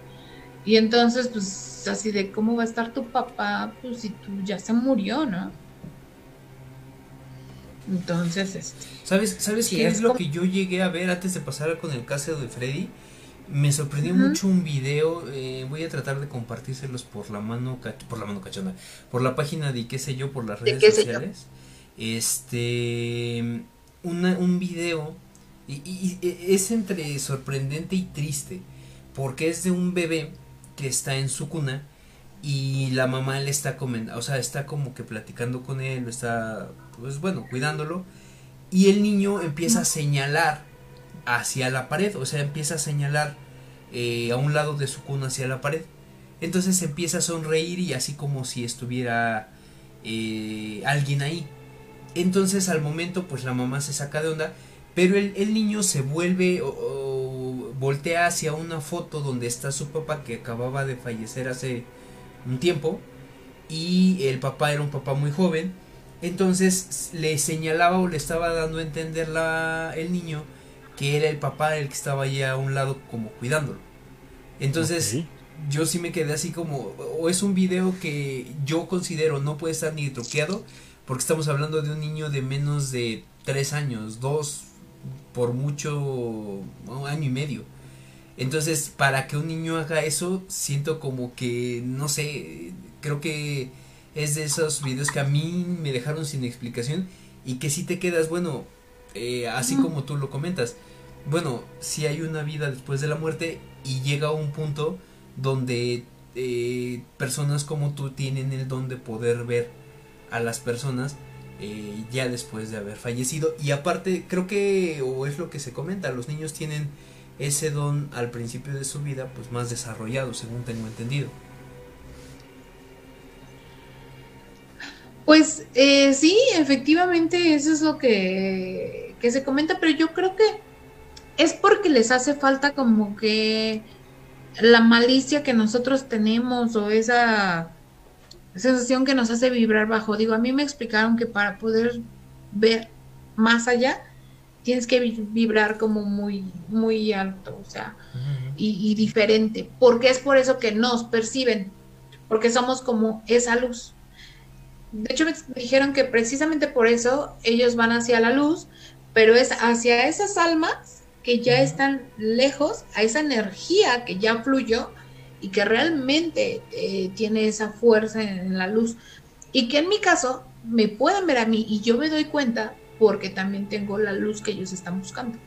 y entonces, pues así de cómo va a estar tu papá, pues si tú ya se murió, ¿no? Entonces, este, ¿sabes, ¿sabes qué es, lo que yo llegué a ver antes de pasar con el caso de Freddy? Me sorprendió mucho un video, eh, voy a tratar de compartírselos por la mano, por la mano cachona, por la página de qué sé yo, por las redes sociales. Este, un video, y, es entre sorprendente y triste, porque es de un bebé que está en su cuna y la mamá le está comiendo, o sea, está como que platicando con él, está, pues bueno, cuidándolo, y el niño empieza a señalar hacia la pared, o sea, empieza a señalar eh, a un lado de su cuna hacia la pared. Entonces empieza a sonreír y así como si estuviera eh, alguien ahí. Entonces al momento pues la mamá se saca de onda, pero el, el niño se vuelve voltea hacia una foto donde está su papá que acababa de fallecer hace un tiempo y el papá era un papá muy joven. Entonces le señalaba o le estaba dando a entender la, el niño que era el papá el que estaba allí a un lado como cuidándolo. Entonces yo sí me quedé así como, o es un video que yo considero no puede estar ni truqueado porque estamos hablando de un niño de menos de tres años, dos, por mucho un año y medio. Entonces, para que un niño haga eso, siento como que, no sé, creo que es de esos videos que a mí me dejaron sin explicación y que si te quedas, bueno, eh, así como tú lo comentas, bueno, si hay una vida después de la muerte y llega a un punto donde eh, personas como tú tienen el don de poder ver a las personas eh, ya después de haber fallecido. Y aparte creo que o es lo que se comenta los niños tienen ese don al principio de su vida pues más desarrollado según tengo entendido. Pues eh, sí, efectivamente eso es lo que, que se comenta, pero yo creo que es porque les hace falta como que la malicia que nosotros tenemos o esa sensación que nos hace vibrar bajo. Digo, a mí me explicaron que para poder ver más allá tienes que vibrar como muy, muy alto, o sea, y, y diferente, porque es por eso que nos perciben, porque somos como esa luz. De hecho, me dijeron que precisamente por eso ellos van hacia la luz, pero es hacia esas almas que ya están lejos, a esa energía que ya fluyó y que realmente eh, tiene esa fuerza en, la luz. Y que en mi caso me pueden ver a mí y yo me doy cuenta porque también tengo la luz que ellos están buscando.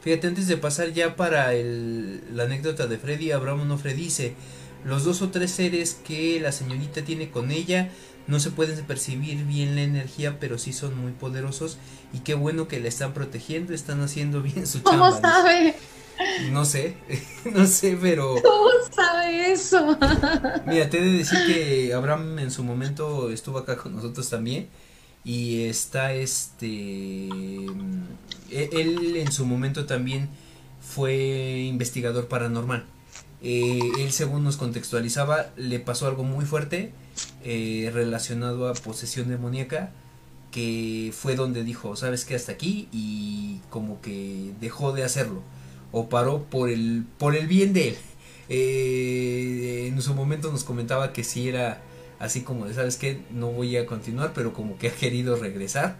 Fíjate, antes de pasar ya para el, la anécdota de Freddy, Abraham Onofre dice, los dos o tres seres que la señorita tiene con ella no se pueden percibir bien la energía, pero sí son muy poderosos y qué bueno que la están protegiendo, están haciendo bien su chamba. ¿Cómo sabe? No sé, no sé, pero... ¿Cómo sabe eso? Mira, te he de decir que Abraham en su momento estuvo acá con nosotros también y está este... E-, él en su momento también fue investigador paranormal. Eh, él según nos contextualizaba le pasó algo muy fuerte eh, relacionado a posesión demoníaca que fue donde dijo sabes que hasta aquí y como que dejó de hacerlo o paró por el por el bien de él eh, en su momento nos comentaba que si era así como de sabes que no voy a continuar pero como que ha querido regresar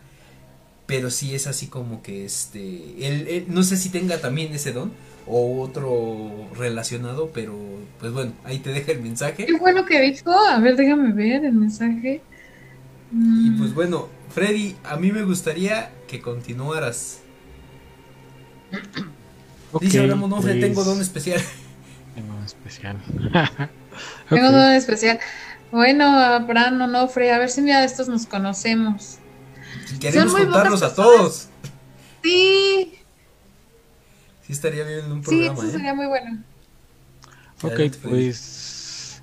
pero sí es así como que este él no sé si tenga también ese don o otro relacionado, pero pues bueno, ahí te deja el mensaje. Qué bueno que dijo, a ver, déjame ver el mensaje. Y pues bueno, Freddy, a mí me gustaría que continuaras. Dice ahora no pues... tengo don especial. Tengo don especial. Tengo don especial. Bueno, Abraham Onofre, a ver si un día de estos nos conocemos. Queremos contarlos a todos. Sí, Sí estaría bien en un programa. Sí, eso ¿eh? sería muy bueno. Ok, pues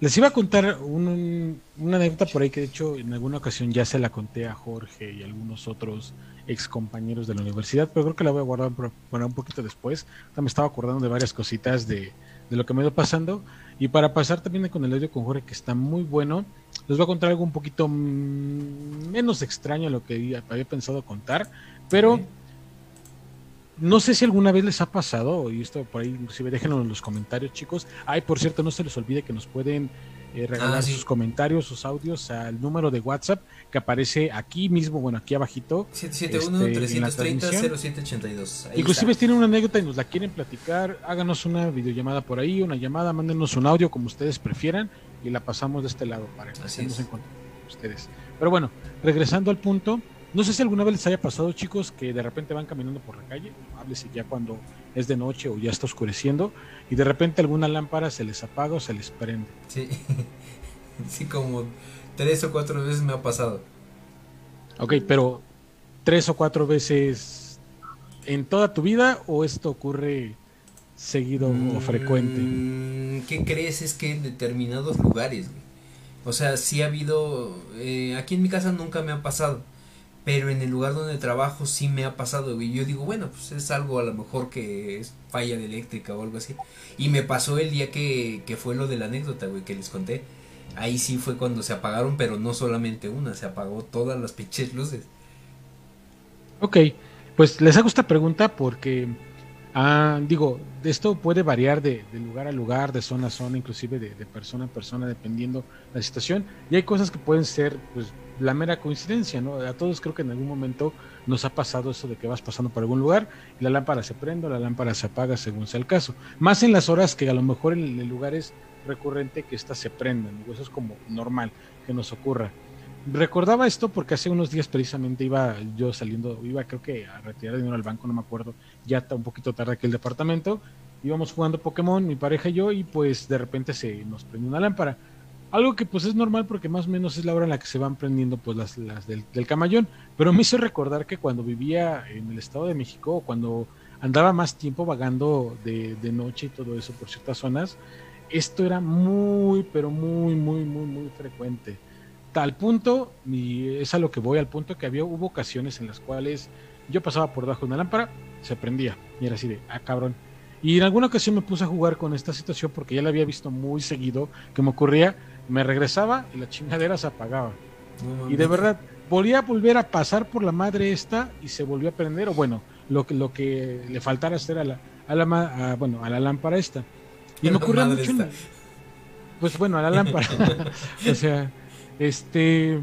les iba a contar una anécdota por ahí que de hecho en alguna ocasión ya se la conté a Jorge y algunos otros ex compañeros de la universidad, pero creo que la voy a guardar para, un poquito después. me estaba acordando de varias cositas de, de, lo que me ido pasando. Y para pasar también con el audio con Jorge, que está muy bueno, les voy a contar algo un poquito menos extraño a lo que había pensado contar, pero no sé si alguna vez les ha pasado, y esto por ahí inclusive déjenlo en los comentarios, chicos. Ay, por cierto, no se les olvide que nos pueden eh, regalar ah, sus comentarios, sus audios al número de WhatsApp que aparece aquí mismo, bueno, aquí abajito. 771-330-0782. Este, inclusive si tienen una anécdota y nos la quieren platicar, háganos una videollamada por ahí, una llamada, mándenos un audio como ustedes prefieran y la pasamos de este lado para que estemos en contacto con ustedes. Pero bueno, regresando al punto, no sé si alguna vez les haya pasado, chicos, que de repente van caminando por la calle, háblese ya cuando es de noche o ya está oscureciendo, y de repente alguna lámpara se les apaga o se les prende. Sí, sí, como tres o cuatro veces me ha pasado. Ok, pero tres o cuatro veces en toda tu vida o esto ocurre seguido o frecuente? Mm, ¿Qué crees? Es que en determinados lugares, O sea, sí ha habido... Eh, aquí en mi casa nunca me ha pasado pero en el lugar donde trabajo sí me ha pasado, y Yo digo, bueno, pues es algo a lo mejor que es falla de eléctrica o algo así. Y me pasó el día que, que fue lo de la anécdota, güey, que les conté. Ahí sí fue cuando se apagaron, pero no solamente una, se apagó todas las pinches luces. Ok, pues les hago esta pregunta porque, ah, digo, esto puede variar de, de, lugar a lugar, de zona a zona, inclusive de, de persona a persona, dependiendo la situación. Y hay cosas que pueden ser, pues, la mera coincidencia, ¿no? A todos creo que en algún momento nos ha pasado eso de que vas pasando por algún lugar y la lámpara se prende o la lámpara se apaga según sea el caso. Más en las horas que a lo mejor en el lugar es recurrente que éstas se prendan, eso es como normal que nos ocurra. recordaba esto porque hace unos días precisamente iba yo saliendo, iba creo que a retirar dinero al banco, no me acuerdo, ya está un poquito tarde aquí el departamento, íbamos jugando Pokémon, mi pareja y yo, y pues de repente se nos prendió una lámpara. Algo que pues es normal porque más o menos es la hora en la que se van prendiendo pues las, las del, del camallón, pero me hizo recordar que cuando vivía en el Estado de México, cuando andaba más tiempo vagando de, de noche y todo eso por ciertas zonas, esto era muy, pero muy, muy, muy, muy frecuente. Tal punto, y es a lo que voy, al punto que había, hubo ocasiones en las cuales yo pasaba por debajo de una lámpara, se prendía, y era así de, ah, cabrón. Y en alguna ocasión me puse a jugar con esta situación porque ya la había visto muy seguido que me ocurría, me regresaba y la chingadera se apagaba. No Y de verdad, volvía a volver a pasar por la madre esta y se volvió a prender, o bueno, lo que, lo que le faltara hacer a la, a la, a, bueno, a la lámpara esta. Y me ocurrió mucho, esta. pues bueno, a la lámpara. o sea, este...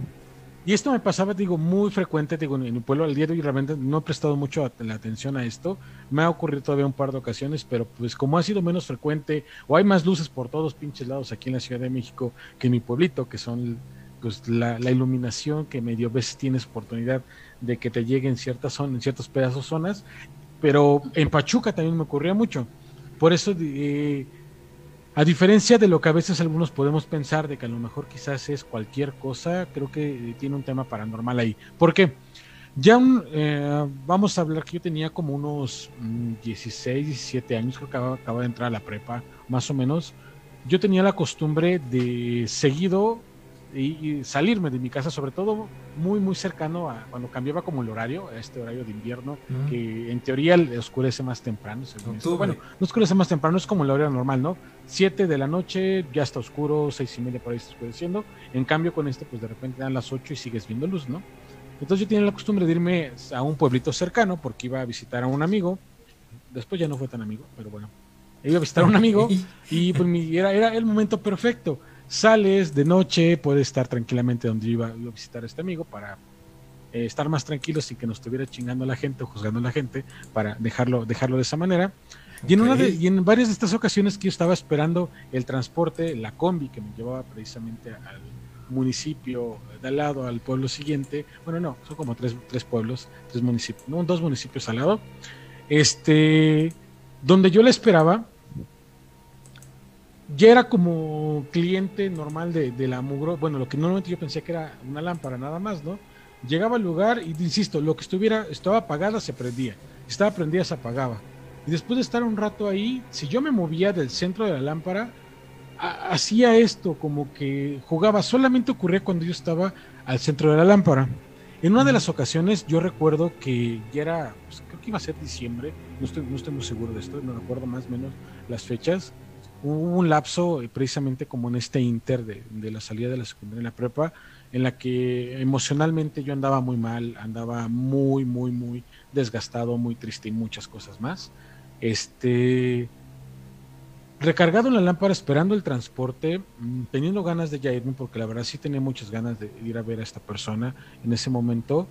Y esto me pasaba, digo, muy frecuente, digo, en mi pueblo al día de hoy realmente no he prestado mucho la atención a esto. Me ha ocurrido todavía un par de ocasiones, pero pues como ha sido menos frecuente, o hay más luces por todos pinches lados aquí en la Ciudad de México que en mi pueblito, que son pues la, la iluminación que medio veces tienes oportunidad de que te llegue en ciertas zonas, en ciertos pedazos zonas, pero en Pachuca también me ocurría mucho. Por eso, eh, a diferencia de lo que a veces algunos podemos pensar de que a lo mejor quizás es cualquier cosa, creo que eh, tiene un tema paranormal ahí. ¿Por qué? Ya eh, vamos a hablar que yo tenía como unos mm, 16, 17 años, creo que acababa, acababa de entrar a la prepa, más o menos. Yo tenía la costumbre de seguido y, y salirme de mi casa, sobre todo muy, muy cercano a cuando cambiaba como el horario, a este horario de invierno, que en teoría oscurece más temprano. según esto. Octubre. Bueno, no oscurece más temprano, es como el horario normal, ¿no? 7 de la noche ya está oscuro, seis y media por ahí está oscureciendo. En cambio, con este, pues de repente dan las 8 y sigues viendo luz, ¿no? Entonces yo tenía la costumbre de irme a un pueblito cercano porque iba a visitar a un amigo. Después ya no fue tan amigo, pero bueno. Iba a visitar a un amigo y pues era, era el momento perfecto. Sales de noche, puedes estar tranquilamente donde iba, iba a visitar a este amigo para eh, estar más tranquilo sin que nos estuviera chingando la gente o juzgando la gente para dejarlo, dejarlo de esa manera. Y en, una de- Ok. y en varias de estas ocasiones que yo estaba esperando el transporte, la combi que me llevaba precisamente al municipio de al lado, al pueblo siguiente, bueno, no, son como tres, tres pueblos, tres municipios, no, dos municipios al lado, este, donde yo la esperaba, ya era como cliente normal de, de la Mugro, bueno, lo que normalmente yo pensé que era una lámpara nada más, ¿no? Llegaba al lugar y, insisto, lo que estuviera, estaba apagada se prendía, estaba prendida se apagaba. Y después de estar un rato ahí, si yo me movía del centro de la lámpara, ha- hacía esto, como que jugaba, solamente ocurría cuando yo estaba al centro de la lámpara. En una de las ocasiones yo recuerdo que ya era, pues, creo que iba a ser diciembre, no estoy, no estoy muy seguro de esto, no recuerdo más o menos las fechas. Hubo un lapso eh, precisamente como en este inter de, la salida de la secundaria en la prepa, en la que emocionalmente yo andaba muy mal, andaba muy, muy, muy desgastado, muy triste y muchas cosas más. Este, recargado en la lámpara, esperando el transporte, mm, teniendo ganas de ya irme, porque la verdad sí tenía muchas ganas de ir a ver a esta persona en ese momento,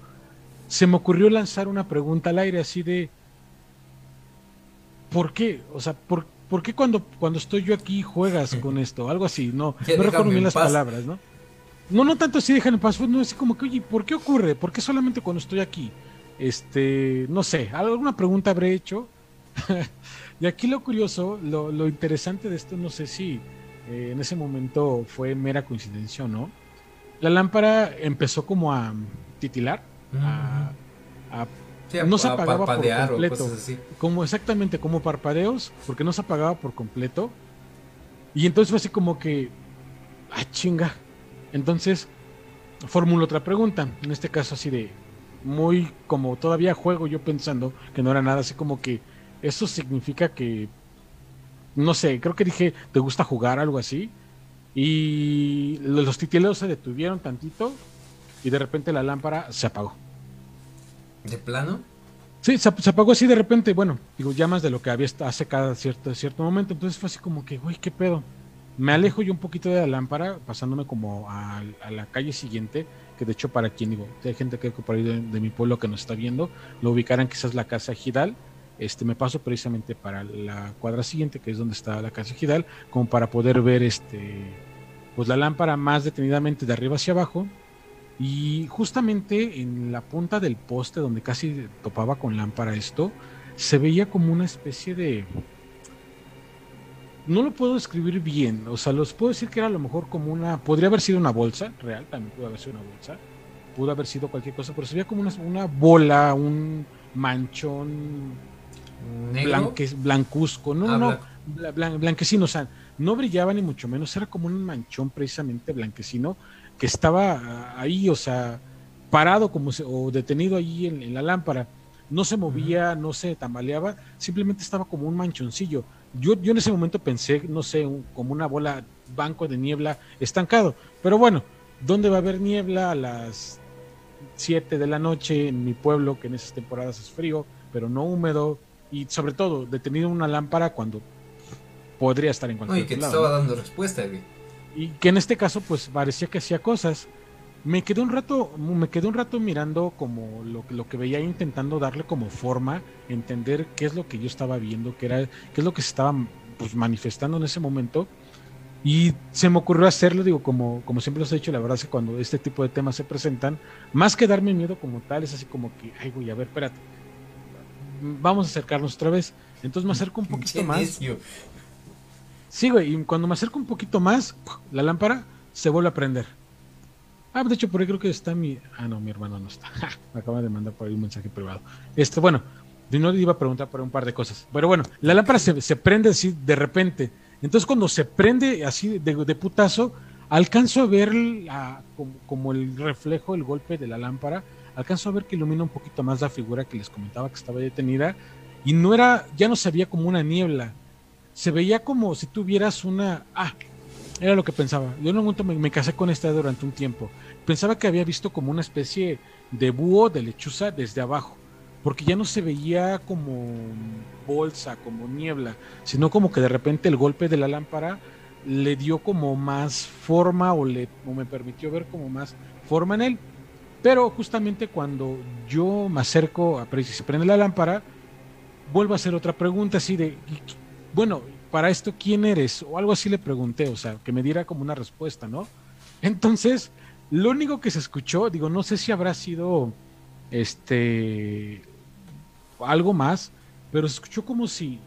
se me ocurrió lanzar una pregunta al aire así de, ¿por qué? O sea, ¿por, por qué cuando, cuando estoy yo aquí juegas con esto? Algo así, no, Ya no recuerdo bien en las paz. palabras, ¿no? No, no tanto así dejan en paz, no así como que, oye, ¿por qué ocurre? ¿Por qué solamente cuando estoy aquí? Este, no sé, alguna pregunta habré hecho. y aquí lo curioso, lo, lo interesante de esto, no sé si eh, en ese momento fue mera coincidencia o no. La lámpara empezó como a titilar, a, a- Sí, no se apagaba por completo. así. como exactamente como parpadeos, porque no se apagaba por completo. Y entonces fue así como que, ah, chinga. Entonces formulo otra pregunta, en este caso así de, muy como todavía juego yo pensando que no era nada, así como que eso significa que, no sé, creo que dije, ¿te gusta jugar? Algo así. Y lo- los titileos se detuvieron tantito y de repente la lámpara se apagó. ¿De plano? Sí, se, se apagó así de repente, bueno, digo, ya más de lo que había hace cada cierto, cierto momento, entonces fue así como que, güey, ¿qué pedo? Me alejo yo un poquito de la lámpara, pasándome como a, a la calle siguiente, que de hecho para quien digo, hay gente que por ahí de, de mi pueblo que nos está viendo, lo ubicarán quizás la casa Gidal, este me paso precisamente para la cuadra siguiente, que es donde está la casa Gidal, como para poder ver este pues la lámpara más detenidamente de arriba hacia abajo Y justamente en la punta del poste donde casi topaba con lámpara esto, se veía como una especie de... No lo puedo describir bien, o sea, los puedo decir que era a lo mejor como una... Podría haber sido una bolsa, real, también pudo haber sido una bolsa, pudo haber sido cualquier cosa, pero se veía como una, una bola, un manchón blanque, blancuzco, no, Ah, no, bla- blan- blanquecino, o sea, no brillaba ni mucho menos, era como un manchón precisamente blanquecino que estaba ah, ahí, o sea, parado como se- o detenido ahí en, en la lámpara. No se movía, no se tambaleaba, simplemente estaba como un manchoncillo. Yo, yo en ese momento pensé, no sé, un- como una bola banco de niebla estancado. Pero bueno, ¿dónde va a haber niebla a las 7 de la noche en mi pueblo, que en esas temporadas es frío, pero no húmedo? Y sobre todo, detenido en una lámpara cuando podría estar en No, cualquier y que te lado, estaba ¿no? dando respuesta, güey. Y que en este caso pues parecía que hacía cosas. Me quedé un rato, me quedé un rato mirando como lo, que- lo que veía intentando darle como forma, entender qué es lo que yo estaba viendo, qué era, qué es lo que se estaba pues manifestando en ese momento. Y se me ocurrió hacerlo, digo, como, como siempre los he dicho, la verdad es que cuando este tipo de temas se presentan, más que darme miedo como tal, es así como que, ay, güey, a ver, espérate, vamos a acercarnos otra vez. Entonces me acerco un poquito más. necio. Sí, güey, y cuando me acerco un poquito más, la lámpara se vuelve a prender. Ah, de hecho, por ahí creo que está mi. Ah, no, mi hermano no está. Me acaba de mandar por ahí un mensaje privado. Este, bueno, no le iba a preguntar por un par de cosas. Pero bueno, la lámpara se, se prende así de repente. Entonces, cuando se prende así de, de putazo, alcanzo a ver la- como, como el reflejo, el golpe de la lámpara. Alcanzo a ver que ilumina un poquito más la figura que les comentaba que estaba detenida. Y no era, ya no se veía como una niebla, se veía como si tuvieras una... Ah, era lo que pensaba. Yo en un momento me, casé con esta durante un tiempo. Pensaba que había visto como una especie de búho, de lechuza desde abajo. Porque ya no se veía como bolsa, como niebla, sino como que de repente el golpe de la lámpara le dio como más forma o, le, o me permitió ver como más forma en él. Pero justamente cuando yo me acerco a se prende la lámpara, vuelvo a hacer otra pregunta así de, bueno, para esto, ¿quién eres? O algo así le pregunté, o sea, que me diera como una respuesta, ¿no? Entonces, lo único que se escuchó, digo, no sé si habrá sido, este, algo más, pero se escuchó como si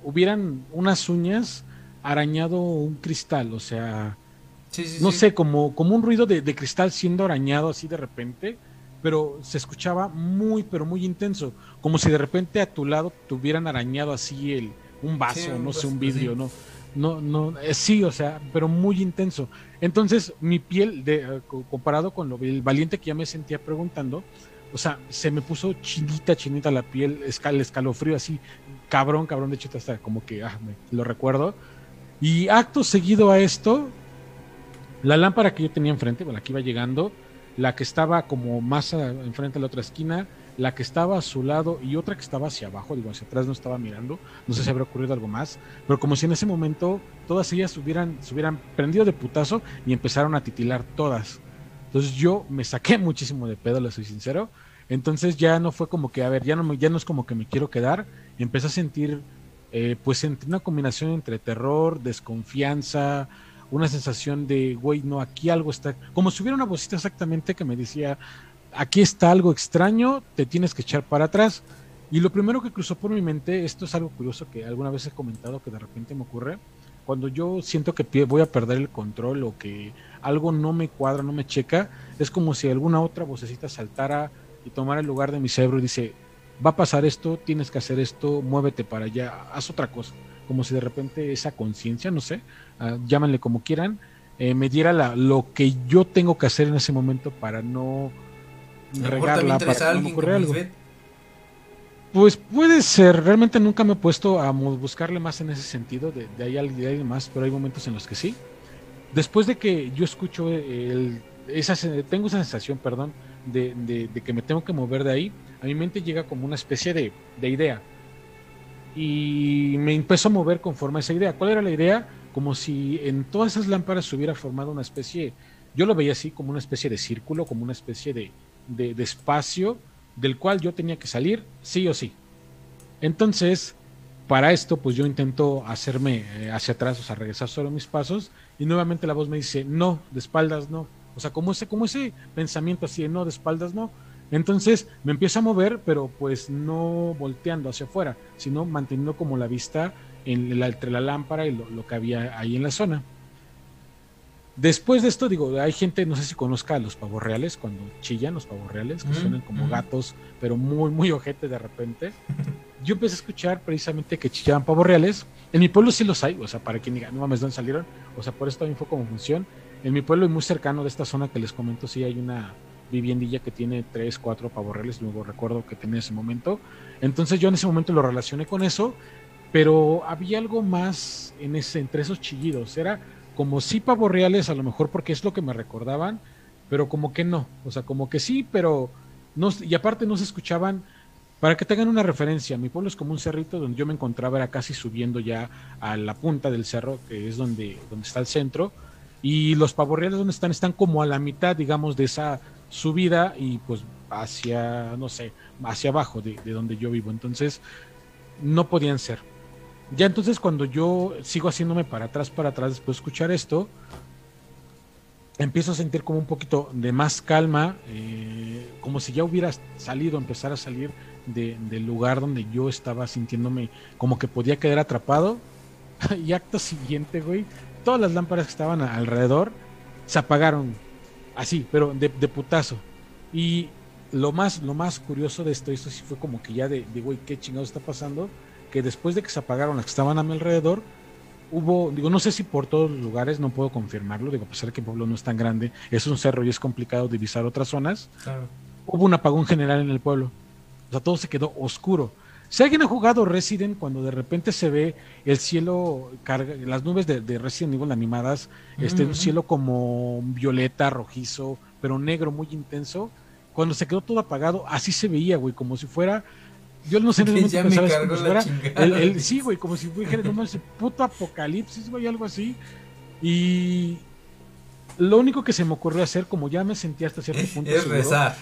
hubieran unas uñas arañado un cristal, o sea, Sí, sí, no sí. sé, como, como un ruido de, de cristal siendo arañado así de repente, pero se escuchaba muy, pero muy intenso, como si de repente a tu lado te hubieran arañado así el, un vaso, Sí, no sé, un vidrio, sí. no, no, no, eh, sí, o sea, pero muy intenso. Entonces, mi piel, de, eh, co- comparado con lo el valiente que ya me sentía preguntando, o sea, se me puso chinita, chinita la piel, escal, el escalofrío así, cabrón, cabrón, de hecho hasta como que, ah, me- lo recuerdo. Y acto seguido a esto, la lámpara que yo tenía enfrente, bueno, la que iba llegando, la que estaba como más a- enfrente de la otra esquina, la que estaba a su lado y otra que estaba hacia abajo, digo, hacia atrás no estaba mirando, no sé si habrá ocurrido algo más, pero como si en ese momento todas ellas hubieran, se hubieran prendido de putazo y empezaron a titilar todas. Entonces yo me saqué muchísimo de pedo, le soy sincero. Entonces ya no fue como que, a ver, ya no, ya no es como que me quiero quedar. Empecé a sentir, eh, pues, una combinación entre terror, desconfianza, una sensación de, güey, no, aquí algo está, como si hubiera una vocita exactamente que me decía, aquí está algo extraño, te tienes que echar para atrás. Y lo primero que cruzó por mi mente, esto es algo curioso que alguna vez he comentado que de repente me ocurre, cuando yo siento que voy a perder el control o que algo no me cuadra, no me checa, es como si alguna otra vocecita saltara y tomara el lugar de mi cerebro y dice, va a pasar esto, tienes que hacer esto, muévete para allá, haz otra cosa. Como si de repente esa conciencia, no sé, ah, llámenle como quieran, eh, me diera la, lo que yo tengo que hacer en ese momento para no regarla, para que no alguien algo. Pues puede ser, realmente nunca me he puesto a buscarle más en ese sentido, de, de ahí al- de ahí más, pero hay momentos en los que sí. Después de que yo escucho el, esa, tengo esa sensación, perdón, de, de- de que me tengo que mover de ahí, a mi mente llega como una especie de, de idea. Y me empezó a mover conforme a esa idea. ¿Cuál era la idea? Como si en todas esas lámparas se hubiera formado una especie, yo lo veía así, como una especie de círculo, como una especie de, de, de espacio del cual yo tenía que salir sí o sí. Entonces, para esto, pues yo intento hacerme eh, hacia atrás, o sea, regresar solo mis pasos, y nuevamente la voz me dice, no, de espaldas no. O sea, como ese, como ese pensamiento así, no, de espaldas no. Entonces me empiezo a mover, pero pues no volteando hacia afuera, sino manteniendo como la vista la, entre la lámpara y lo, lo, que había ahí en la zona. Después de esto, digo, hay gente, no sé si conozca a los pavos reales, cuando chillan los pavos reales, que mm, suenan como mm. gatos, pero muy, muy ojete de repente. Yo empecé a escuchar precisamente que chillaban pavos reales. En mi pueblo sí los hay, o sea, para quien diga, no mames, ¿dónde salieron? O sea, por eso también fue como función. En mi pueblo y muy cercano de esta zona que les comento, sí hay una viviendilla que tiene tres, cuatro pavos reales, luego recuerdo que tenía ese momento. Entonces yo en ese momento lo relacioné con eso, pero había algo más en ese, entre esos chillidos. Era como sí pavos reales, a lo mejor porque es lo que me recordaban, pero como que no. O sea, como que sí, pero no. Y aparte no se escuchaban. Para que tengan una referencia, mi pueblo es como un cerrito donde yo me encontraba, era casi subiendo ya a la punta del cerro, que es donde, donde está el centro. Y los pavos reales donde están, están como a la mitad, digamos, de esa subida y pues hacia, no sé, hacia abajo de, de donde yo vivo. Entonces, no podían ser. Ya entonces cuando yo sigo haciéndome para atrás, para atrás después de escuchar esto, empiezo a sentir como un poquito de más calma, eh, como si ya hubiera salido, empezar a salir de, del lugar donde yo estaba sintiéndome como que podía quedar atrapado. y acto siguiente, güey, todas las lámparas que estaban alrededor se apagaron, así, pero de, de putazo. Y lo más, lo más curioso de esto, esto sí fue como que ya de, de güey, ¿qué chingados está pasando? Que después de que se apagaron las que estaban a mi alrededor, hubo, digo, no sé si por todos los lugares, no puedo confirmarlo, digo, a pesar de que el pueblo no es tan grande, es un cerro y es complicado divisar otras zonas, hubo un apagón general en el pueblo. O sea, todo se quedó oscuro. Si alguien ha jugado Resident, cuando de repente se ve el cielo, carga, las nubes de, de Resident Evil animadas, este, un cielo como violeta, rojizo, pero negro, muy intenso, cuando se quedó todo apagado, así se veía, güey, como si fuera yo no sé en ese momento pensaba como el, el, sí, güey, como si fuera no ese puto apocalipsis, güey, algo así. Y lo único que se me ocurrió hacer, como ya me sentía hasta cierto punto. Es rezar.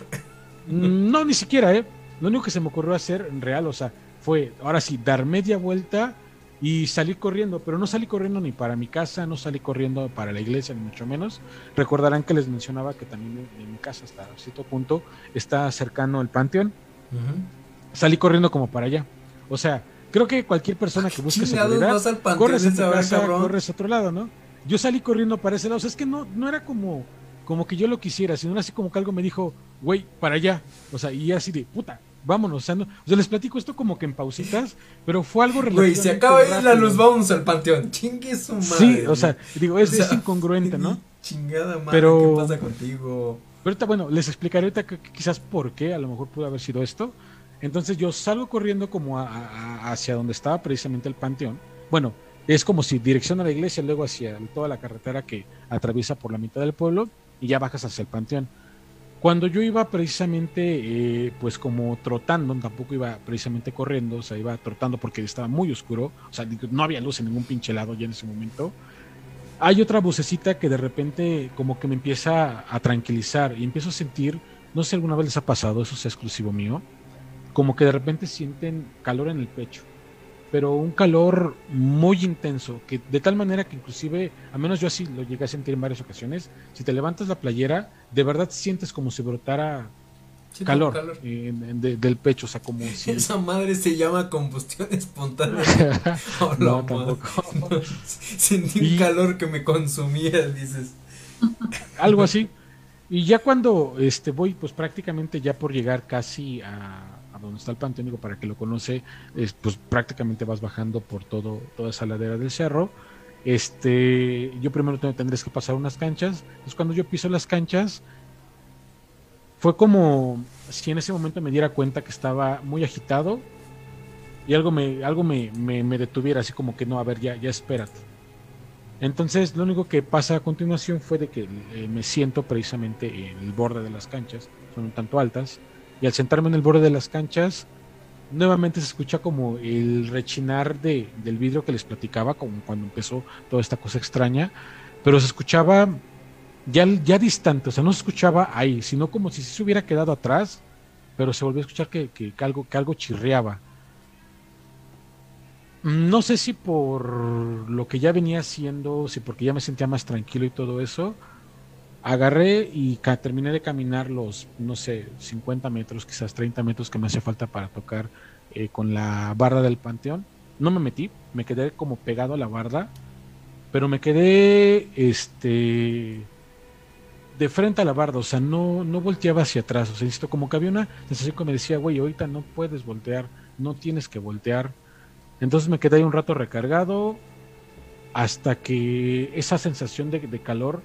Mm, no, ni siquiera, ¿eh? Lo único que se me ocurrió hacer en real, o sea, fue ahora sí, dar media vuelta y salir corriendo, pero no salí corriendo ni para mi casa, no salí corriendo para la iglesia, ni mucho menos. Recordarán que les mencionaba que también en, mi casa, hasta cierto punto, está cercano el panteón. Uh salí corriendo como para allá. O sea, creo que cualquier persona que busque seguridad, corres a tu casa, corres a otro lado, ¿no? Yo salí corriendo para ese lado. O sea, es que no, no era como, como que yo lo quisiera, sino así como que algo me dijo, güey, para allá. O sea, y así de, puta, vámonos. O sea, no, o sea, les platico esto como que en pausitas, pero fue algo relativamente Güey, se acaba de ir la luz, vamos al panteón. Chingue su madre. Sí, o sea, digo, es, es incongruente, ¿no? Chingada madre, pero, ¿qué pasa contigo? Pero ahorita, bueno, les explicaré ahorita que, quizás por qué, a lo mejor pudo haber sido esto. Entonces yo salgo corriendo como hacia donde estaba precisamente el panteón. Bueno, es como si dirección a la iglesia, luego hacia toda la carretera que atraviesa por la mitad del pueblo y ya bajas hacia el panteón. Cuando yo iba precisamente, eh, pues como trotando, tampoco iba precisamente corriendo, o sea, iba trotando porque estaba muy oscuro, o sea, no había luz en ningún pinche lado ya en ese momento. Hay otra vocecita que de repente como que me empieza a tranquilizar y empiezo a sentir, no sé si alguna vez les ha pasado, eso es exclusivo mío, como que de repente sienten calor en el pecho, pero un calor muy intenso, que de tal manera que inclusive, a menos yo así lo llegué a sentir en varias ocasiones, si te levantas la playera, de verdad sientes como si brotara calor, del pecho, o sea, como si... Esa madre se llama combustión espontánea. oh, no, tampoco. Sentí un calor que me consumía, dices. Algo así. Y ya cuando este voy, pues prácticamente ya por llegar casi a, donde está el panteón, digo, para que lo conoce, pues prácticamente vas bajando por todo, toda esa ladera del cerro. Este, yo primero tendré que pasar unas canchas. Entonces, cuando yo piso las canchas, fue como si en ese momento me diera cuenta que estaba muy agitado y algo me, algo me, me, detuviera, así como que no, a ver, ya, ya espérate. Entonces, lo único que pasa a continuación fue de que eh, me siento precisamente en el borde de las canchas, son un tanto altas y al sentarme en el borde de las canchas, nuevamente se escucha como el rechinar de, del vidrio que les platicaba, como cuando empezó toda esta cosa extraña, pero se escuchaba ya, ya distante, o sea, no se escuchaba ahí, sino como si se hubiera quedado atrás, pero se volvió a escuchar que, que, algo, que algo chirriaba. No sé si por lo que ya venía haciendo, si porque ya me sentía más tranquilo y todo eso, agarré y terminé de caminar los, no sé, 50 metros, quizás 30 metros que me hacía falta para tocar eh, con la barda del panteón. No me metí, me quedé como pegado a la barda, pero me quedé este de frente a la barda, o sea, no, no volteaba hacia atrás, o sea, insisto, como que había una sensación que me decía, güey, ahorita no puedes voltear, no tienes que voltear. Entonces me quedé ahí un rato recargado hasta que esa sensación de, de calor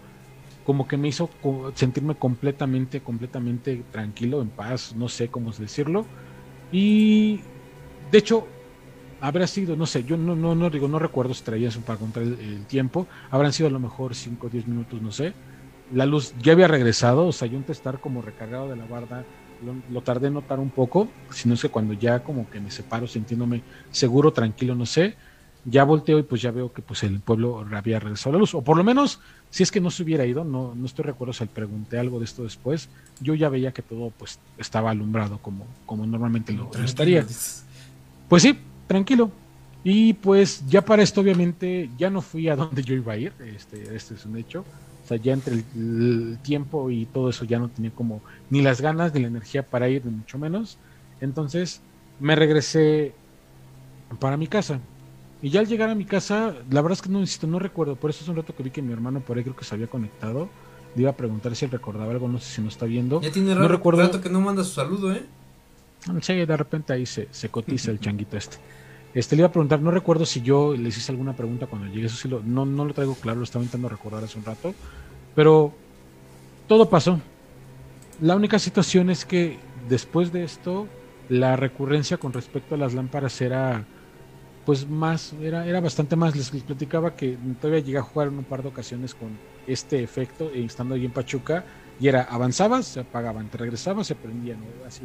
como que me hizo sentirme completamente, completamente tranquilo, en paz, no sé cómo decirlo. Y de hecho, habrá sido, no sé, yo no, no, no digo, no recuerdo si traías para contar el, tiempo, habrán sido a lo mejor 5 o 10 minutos, no sé. La luz ya había regresado, o sea, yo antes estar como recargado de la barda, lo, lo, tardé en notar un poco, sino es que cuando ya como que me separo sintiéndome seguro, tranquilo, no sé, ya volteo y pues ya veo que pues el pueblo había regresado a la luz, o por lo menos si es que no se hubiera ido, no, no estoy recuerdo si pregunté algo de esto después, yo ya veía que todo pues estaba alumbrado como, como normalmente lo, estaría. Pues sí, tranquilo. Y pues ya para esto obviamente ya no fui a donde yo iba a ir, este, este es un hecho. O sea, ya entre el, tiempo y todo eso ya no tenía como ni las ganas ni la energía para ir, ni mucho menos. Entonces me regresé para mi casa. Y ya al llegar a mi casa, la verdad es que no insisto, no recuerdo. Por eso es un rato que vi que mi hermano por ahí creo que se había conectado. Le iba a preguntar si él recordaba algo, no sé si no está viendo. Ya tiene no recuerdo... rato que no manda su saludo, ¿eh? Sí, de repente ahí se, se cotiza el changuito este. Este le iba a preguntar, no recuerdo si yo le hice alguna pregunta cuando llegué, eso sí lo, no, no lo traigo claro, lo estaba intentando recordar hace un rato, pero todo pasó. La única situación es que después de esto, la recurrencia con respecto a las lámparas era pues más, era, era bastante más. Les, platicaba que todavía llegué a jugar en un par de ocasiones con este efecto, eh, estando ahí en Pachuca, y era avanzabas, se apagaban, te regresabas, se prendían, así.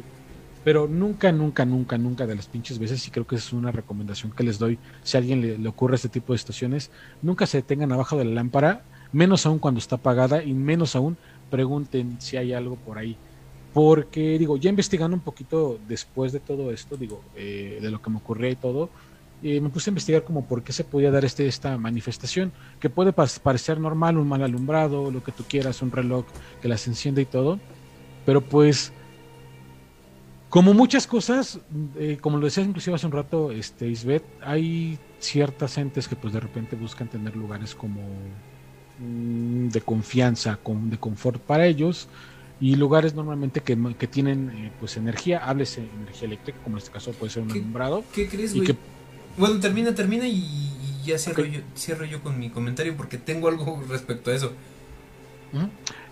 Pero nunca, nunca, nunca, nunca de las pinches veces, y creo que es una recomendación que les doy si a alguien le, le ocurre este tipo de situaciones, nunca se detengan abajo de la lámpara, menos aún cuando está apagada, y menos aún pregunten si hay algo por ahí porque digo, ya investigando un poquito después de todo esto, digo, eh, de lo que me ocurrió y todo, me puse a investigar como por qué se podía dar este, esta manifestación, que puede parecer normal, un mal alumbrado, lo que tú quieras, un reloj que las enciende y todo, pero pues como muchas cosas, eh, como lo decías inclusive hace un rato, este Isbeth, hay ciertas entes que pues de repente buscan tener lugares como mm, de confianza, con, de confort para ellos y lugares normalmente que, que tienen eh, pues energía, háblese energía eléctrica, como en este caso puede ser un alumbrado. ¿Qué crees, güey? Bueno, termina, termina y, ya cierro, yo, cierro yo con mi comentario porque tengo algo respecto a eso.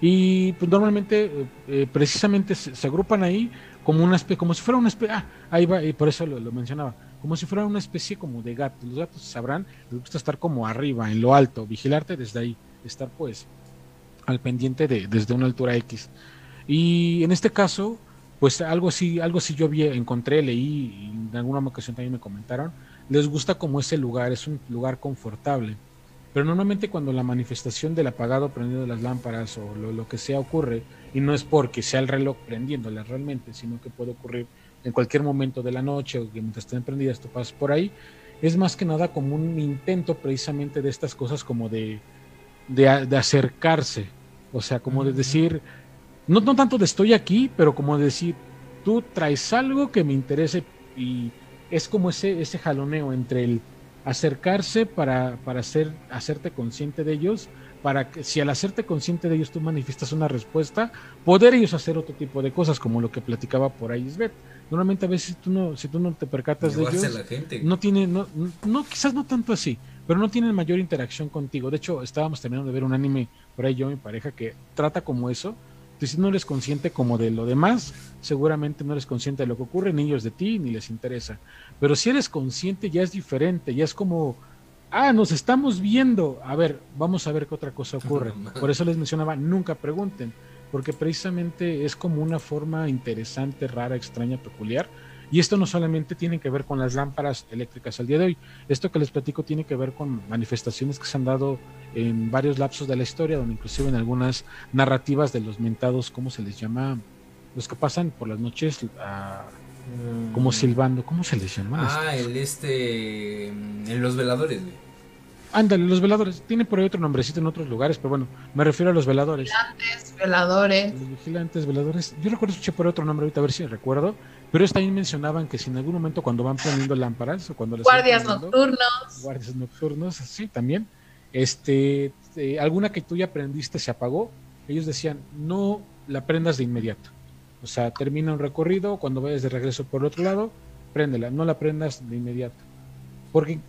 Y pues normalmente, eh, eh, precisamente se, agrupan ahí como una especie, como si fuera una especie, ah, ahí va, y por eso lo, mencionaba, como si fuera una especie como de gato. Los gatos sabrán, les gusta estar como arriba, en lo alto, vigilarte desde ahí, estar pues al pendiente de, desde una altura X. Y en este caso, pues algo así, algo así yo vi, encontré, leí, y en alguna ocasión también me comentaron, les gusta como ese lugar, es un lugar confortable. Pero normalmente cuando la manifestación del apagado prendido de las lámparas o lo, que sea ocurre, y no es porque sea el reloj prendiéndolas realmente, sino que puede ocurrir en cualquier momento de la noche o que mientras estén prendidas tú pasas por ahí, es más que nada como un intento precisamente de estas cosas como de, de, acercarse, o sea, como de decir, no, no tanto de estoy aquí, pero como de decir, tú traes algo que me interese y es como ese, ese jaloneo entre el acercarse para, para hacer, hacerte consciente de ellos, para que si al hacerte consciente de ellos tú manifiestas una respuesta, poder ellos hacer otro tipo de cosas, como lo que platicaba por ahí Isbeth. Normalmente a veces tú no, si tú no te percatas de ellos, no tiene, no, no, quizás no tanto así, pero no tienen mayor interacción contigo. De hecho, estábamos terminando de ver un anime por ahí yo mi pareja que trata como eso, si no eres consciente como de lo demás, seguramente no eres consciente de lo que ocurre, ni ellos de ti, ni les interesa. Pero si eres consciente ya es diferente, ya es como, ah, nos estamos viendo, a ver, vamos a ver qué otra cosa ocurre. Por eso les mencionaba, nunca pregunten, porque precisamente es como una forma interesante, rara, extraña, peculiar y esto no solamente tiene que ver con las lámparas eléctricas al día de hoy, esto que les platico tiene que ver con manifestaciones que se han dado en varios lapsos de la historia, donde inclusive en algunas narrativas de los mentados, ¿cómo se les llama? Los que pasan por las noches como mm. silbando, ¿cómo se les llama? Ah, el este, en los veladores, Ándale, los veladores. Tiene por ahí otro nombrecito en otros lugares, pero bueno, me refiero a los veladores. Vigilantes, veladores. Los vigilantes, veladores. Yo recuerdo escuché por otro nombre ahorita, a ver si recuerdo. Pero ellos también mencionaban que si en algún momento cuando van poniendo lámparas o cuando les Guardias poniendo- nocturnos. guardias nocturnos, sí, también. Este, eh, alguna que tú ya aprendiste se apagó. Ellos decían, no la prendas de inmediato. O sea, termina un recorrido, cuando vayas de regreso por el otro lado, préndela, no la prendas de inmediato. Porque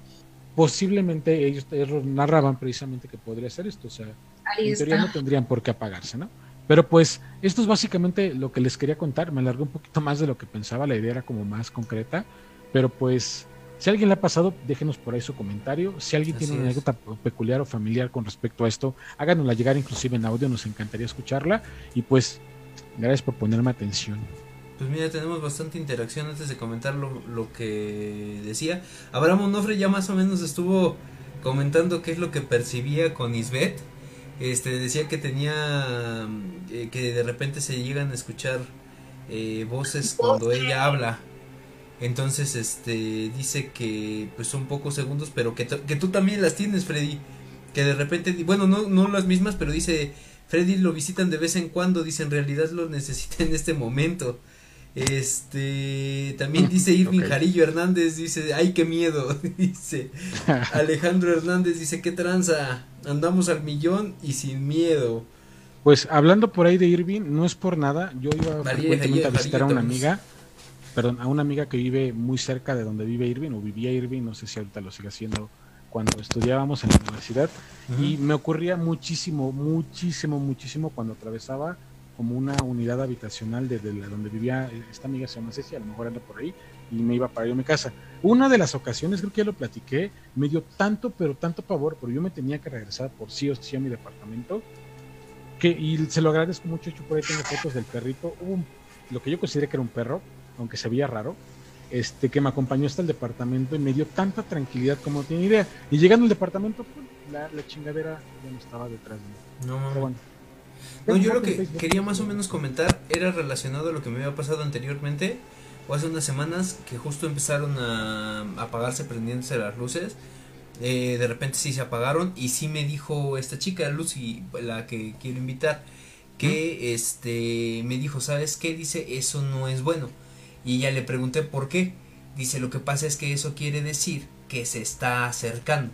posiblemente ellos, ellos narraban precisamente que podría ser esto. O sea, Ahí en teoría está. no tendrían por qué apagarse, ¿no? Pero pues esto es básicamente lo que les quería contar. Me alargué un poquito más de lo que pensaba, la idea era como más concreta. Pero pues, si alguien le ha pasado, déjenos por ahí su comentario. Si alguien tiene una anécdota peculiar o familiar con respecto a esto, háganosla llegar inclusive en audio, nos encantaría escucharla. Y pues, gracias por ponerme atención. Pues mira, tenemos bastante interacción antes de comentar lo, lo que decía. Abraham Onofre ya más o menos estuvo comentando qué es lo que percibía con Isbeth. Este, decía que tenía, eh, que de repente se llegan a escuchar eh, voces cuando ella habla. Entonces, este, dice que pues son pocos segundos, pero que, que tú también las tienes, Freddy. Que de repente, bueno, no, no las mismas, pero dice, Freddy lo visitan de vez en cuando, dice, en realidad lo necesita en este momento. Este, también dice Irving. Jarillo Hernández, dice, ay, qué miedo, dice. Alejandro Hernández dice, qué tranza, andamos al millón y sin miedo. Pues hablando por ahí de Irving, no es por nada. Yo iba María frecuentemente a visitar a una amiga, perdón, a una amiga que vive muy cerca de donde vive Irving, o vivía Irving, no sé si ahorita lo sigue haciendo cuando estudiábamos en la universidad. Y me ocurría muchísimo, muchísimo, muchísimo cuando atravesaba como una unidad habitacional desde la donde vivía esta amiga, se llama Ceci, a lo mejor anda por ahí, y me iba para ir a mi casa. Una de las ocasiones, creo que ya lo platiqué, me dio tanto, pero tanto pavor, porque yo me tenía que regresar por sí o sí a mi departamento, que, y se lo agradezco mucho, hecho por ahí tengo fotos del perrito, Hubo un- lo que yo consideré que era un perro, aunque se veía raro, este, que me acompañó hasta el departamento y me dio tanta tranquilidad como no tiene idea. Y llegando al departamento, pues, la, la chingadera ya no estaba detrás de mí. No, Pero bueno. No, yo lo que quería más o menos comentar era relacionado a lo que me había pasado anteriormente o hace unas semanas que justo empezaron a apagarse, prendiéndose las luces. Eh, de repente sí se apagaron y sí me dijo esta chica, Lucy, la que quiero invitar, que este me dijo, ¿sabes qué? Dice, eso no es bueno. Y ya le pregunté por qué. Dice, lo que pasa es que eso quiere decir que se está acercando.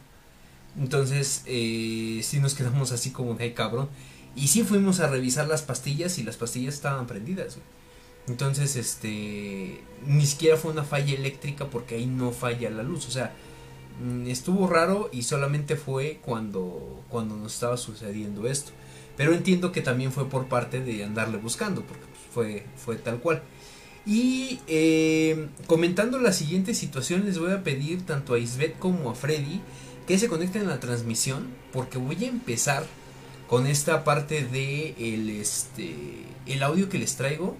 Entonces, eh, sí nos quedamos así como de "Ay, cabrón. Y sí fuimos a revisar las pastillas y las pastillas estaban prendidas. Entonces, este, ni siquiera fue una falla eléctrica porque ahí no falla la luz. O sea, mm, estuvo raro y solamente fue cuando, cuando nos estaba sucediendo esto. Pero entiendo que también fue por parte de andarle buscando, porque pues, fue, fue tal cual. Y eh, comentando la siguiente situación, les voy a pedir tanto a Isbeth como a Freddy que se conecten a la transmisión, porque voy a empezar con esta parte de el, este, el audio que les traigo.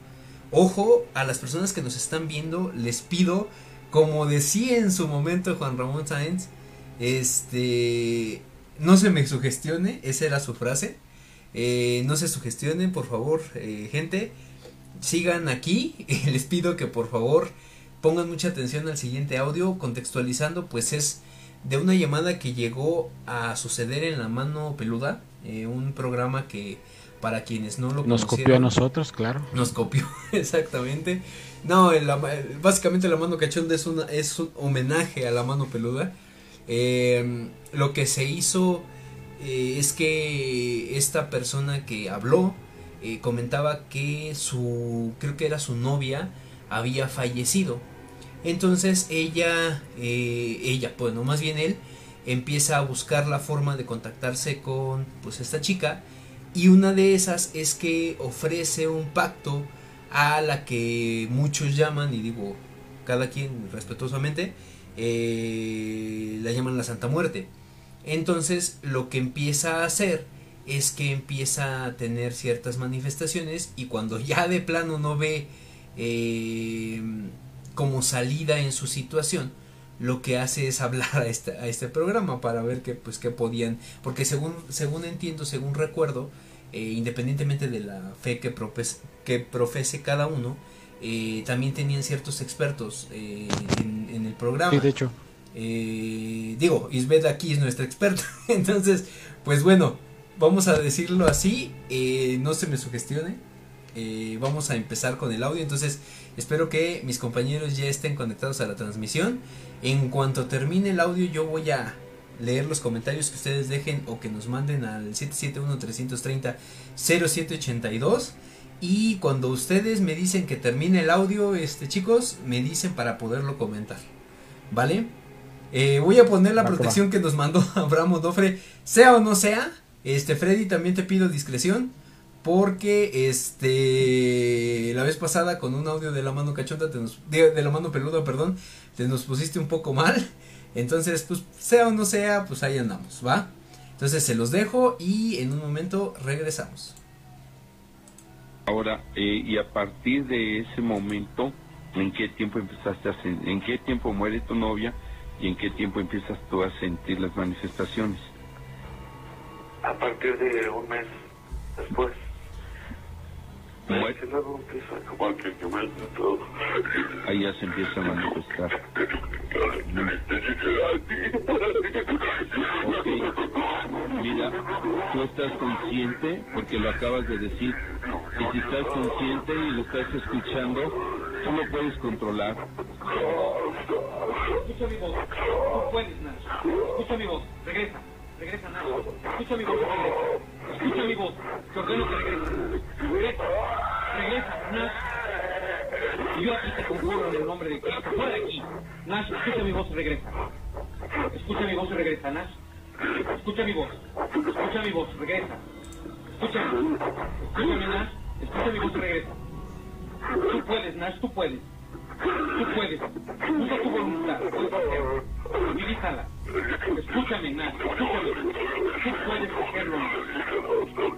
Ojo, a las personas que nos están viendo, les pido, como decía en su momento Juan Ramón Sáenz, este, no se me sugestione, esa era su frase. Eh, no se sugestionen, por favor, eh, gente. Sigan aquí. Les pido que por favor pongan mucha atención al siguiente audio. Contextualizando, pues es de una llamada que llegó a suceder en la mano peluda. Eh, un programa que para quienes no lo Nos copió a nosotros, claro. nos copió, exactamente. No, el ama- básicamente la mano cachonda es, una, es un homenaje a la mano peluda. Eh, lo que se hizo eh, es que esta persona que habló eh, comentaba que su, creo que era su novia, había fallecido. Entonces ella, eh, ella, bueno, más bien él, empieza a buscar la forma de contactarse con pues esta chica y una de esas es que ofrece un pacto a la que muchos llaman, y digo cada quien respetuosamente, eh, la llaman la Santa Muerte. Entonces lo que empieza a hacer es que empieza a tener ciertas manifestaciones y cuando ya de plano no ve eh, como salida en su situación, lo que hace es hablar a este, a este programa para ver que pues que podían, porque según, según entiendo, según recuerdo, eh, independientemente de la fe que, propes, que profese cada uno, eh, también tenían ciertos expertos eh, en, en el programa. Sí, de hecho. Digo, Isbeth aquí es nuestra experta. Entonces, pues bueno, vamos a decirlo así. No se me sugestione. Vamos a empezar con el audio. Entonces, espero que mis compañeros ya estén conectados a la transmisión. En cuanto termine el audio, yo voy a leer los comentarios que ustedes dejen o que nos manden al 771-330-0782. Y cuando ustedes me dicen que termine el audio, este chicos, me dicen para poderlo comentar. ¿Vale? Eh, voy a poner la protección que nos mandó Abraham Odofre, sea o no sea. Este, Freddy, también te pido discreción. Porque este la vez pasada con un audio de la mano cachonda, de, de, la mano peluda, perdón, te nos pusiste un poco mal. Entonces, pues sea o no sea, pues ahí andamos, ¿va? Entonces se los dejo y en un momento regresamos. Ahora, eh, y a partir de ese momento, ¿en qué tiempo empezaste a en qué tiempo muere tu novia y en qué tiempo empiezas tú a sentir las manifestaciones? A partir de un mes después. Muere. Como que todo. Ahí ya se empieza a manifestar. Ok. Mira, tú estás consciente, porque lo acabas de decir, y si estás consciente y lo estás escuchando, tú lo puedes controlar. Escucha mi voz, tú puedes, Nacho. Escucha mi voz, regresa, regresa, Nacho. Escucha mi voz, regresa. Escucha mi voz, te ordeno que regresa. Regresa, regresa, Nacho. Y yo aquí te conjuro en el nombre de Cristo. Fuera de aquí. Nash, escucha mi voz y regresa. Escucha mi voz y regresa, Nash. Escucha mi voz. Escucha mi voz, regresa. Escúchame. Escúchame, Nash. Escucha mi voz y regresa. Tú puedes, Nash, tú puedes. Tú puedes. Usa tu voluntad. Utilízala. Escúchame, Nash. Escúchame. Tú puedes hacerlo,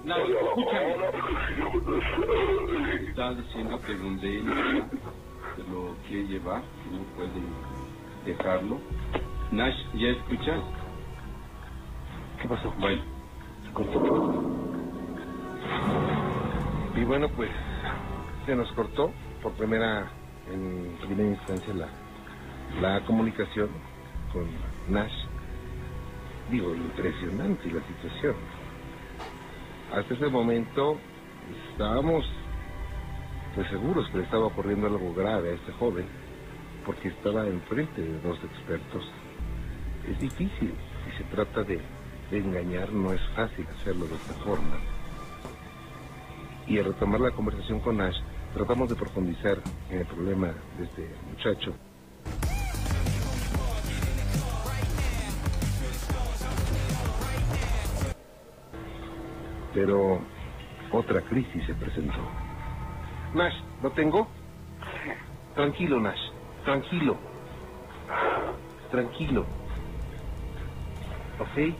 Nash. escúchame. Está diciendo que donde él te lo quiere llevar, no puede dejarlo. Nash, ¿ya escuchas? ¿Qué pasó? Bueno, Y bueno, pues se nos cortó por primera, en primera instancia la, la comunicación con Nash. Digo, impresionante la situación. Hasta ese momento estábamos pues seguros que le estaba ocurriendo algo grave a este joven, porque estaba enfrente de dos expertos. Es difícil, si se trata de, de engañar, no es fácil hacerlo de esta forma. Y al retomar la conversación con Ash, tratamos de profundizar en el problema de este muchacho. Pero otra crisis se presentó. Nash, ¿lo tengo? Tranquilo, Nash. Tranquilo. Tranquilo. ¿Ok?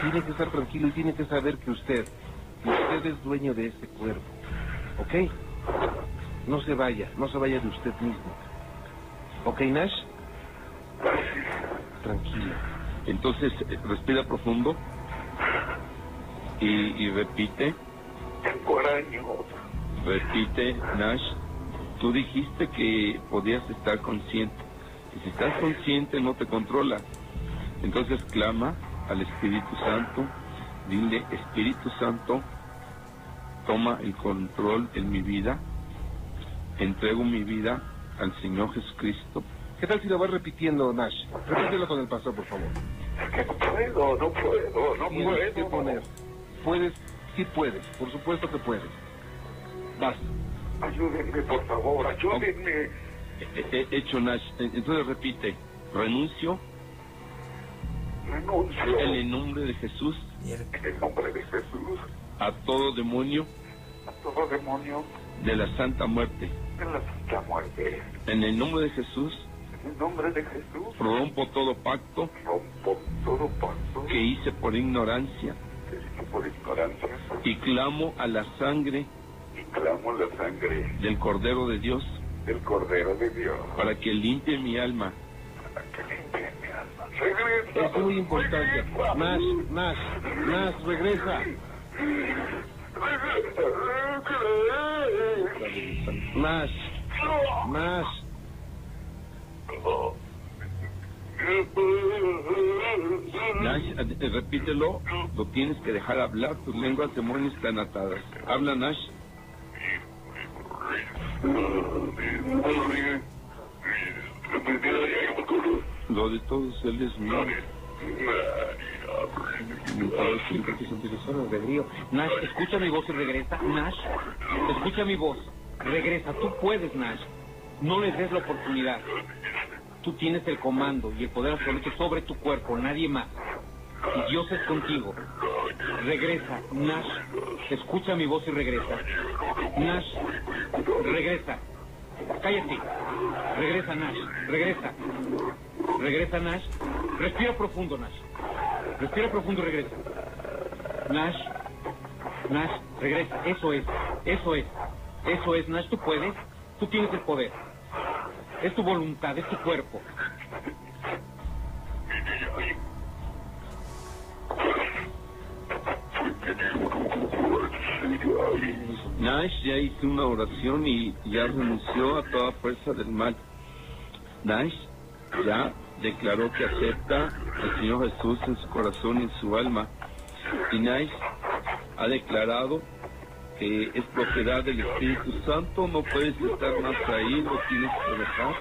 Tiene que estar tranquilo y tiene que saber que usted, que usted es dueño de este cuerpo. ¿Ok? No se vaya, no se vaya de usted mismo. ¿Ok, Nash? Tranquilo. entonces eh, respira profundo y, y repite, Tengo repite, Nash. Tú dijiste que podías estar consciente. Y si estás consciente no te controla. Entonces clama al Espíritu Santo, dile, Espíritu Santo, toma el control en mi vida, entrego mi vida al Señor Jesucristo. ¿Qué tal si lo vas repitiendo, Nash? Repítelo con el pastor, por favor. Que no puedo, no puedo, no Tienes que puedo. poner. Puedes, sí puedes, por supuesto que puedes. Vas. Ayúdenme, por favor, ayúdenme. He- he hecho Nash. Entonces repite, renuncio Renuncio en el nombre de Jesús en el nombre de Jesús a todo demonio a todo demonio de la santa muerte. de la santa muerte. En el nombre de Jesús En el nombre de Jesús rompo todo pacto rompo todo pacto que hice por ignorancia que hice por ignorancia y clamo a la sangre y clamo la sangre del Cordero de Dios del Cordero de Dios para que limpie mi alma. Es muy importante. Nash, Nash, Nash, regresa. Nash, Nash. Nash, eh, repítelo, lo tienes que dejar hablar, tus lenguas demonios están atadas. Habla Nash. Lo de todos él es mío. Nash, escucha mi voz y regresa. Nash, escucha mi voz. Regresa, tú puedes, Nash. No les des la oportunidad. Tú tienes el comando y el poder absoluto sobre tu cuerpo, nadie más. Y Dios es contigo. Regresa, Nash. Escucha mi voz y regresa. Nash, regresa. Cállate. Regresa, Nash. Regresa. Regresa, Nash. Respira profundo, Nash. Respira profundo regresa. Nash. Nash, regresa. Eso es. Eso es. Eso es, Nash. Tú puedes. Tú tienes el poder. Es tu voluntad, es tu cuerpo. Nash ya hizo una oración y ya renunció a toda fuerza del mal. Nash ya declaró que acepta al Señor Jesús en su corazón y en su alma. Nash ha declarado que es propiedad del Espíritu Santo, no puedes estar más ahí, tienes que dejar,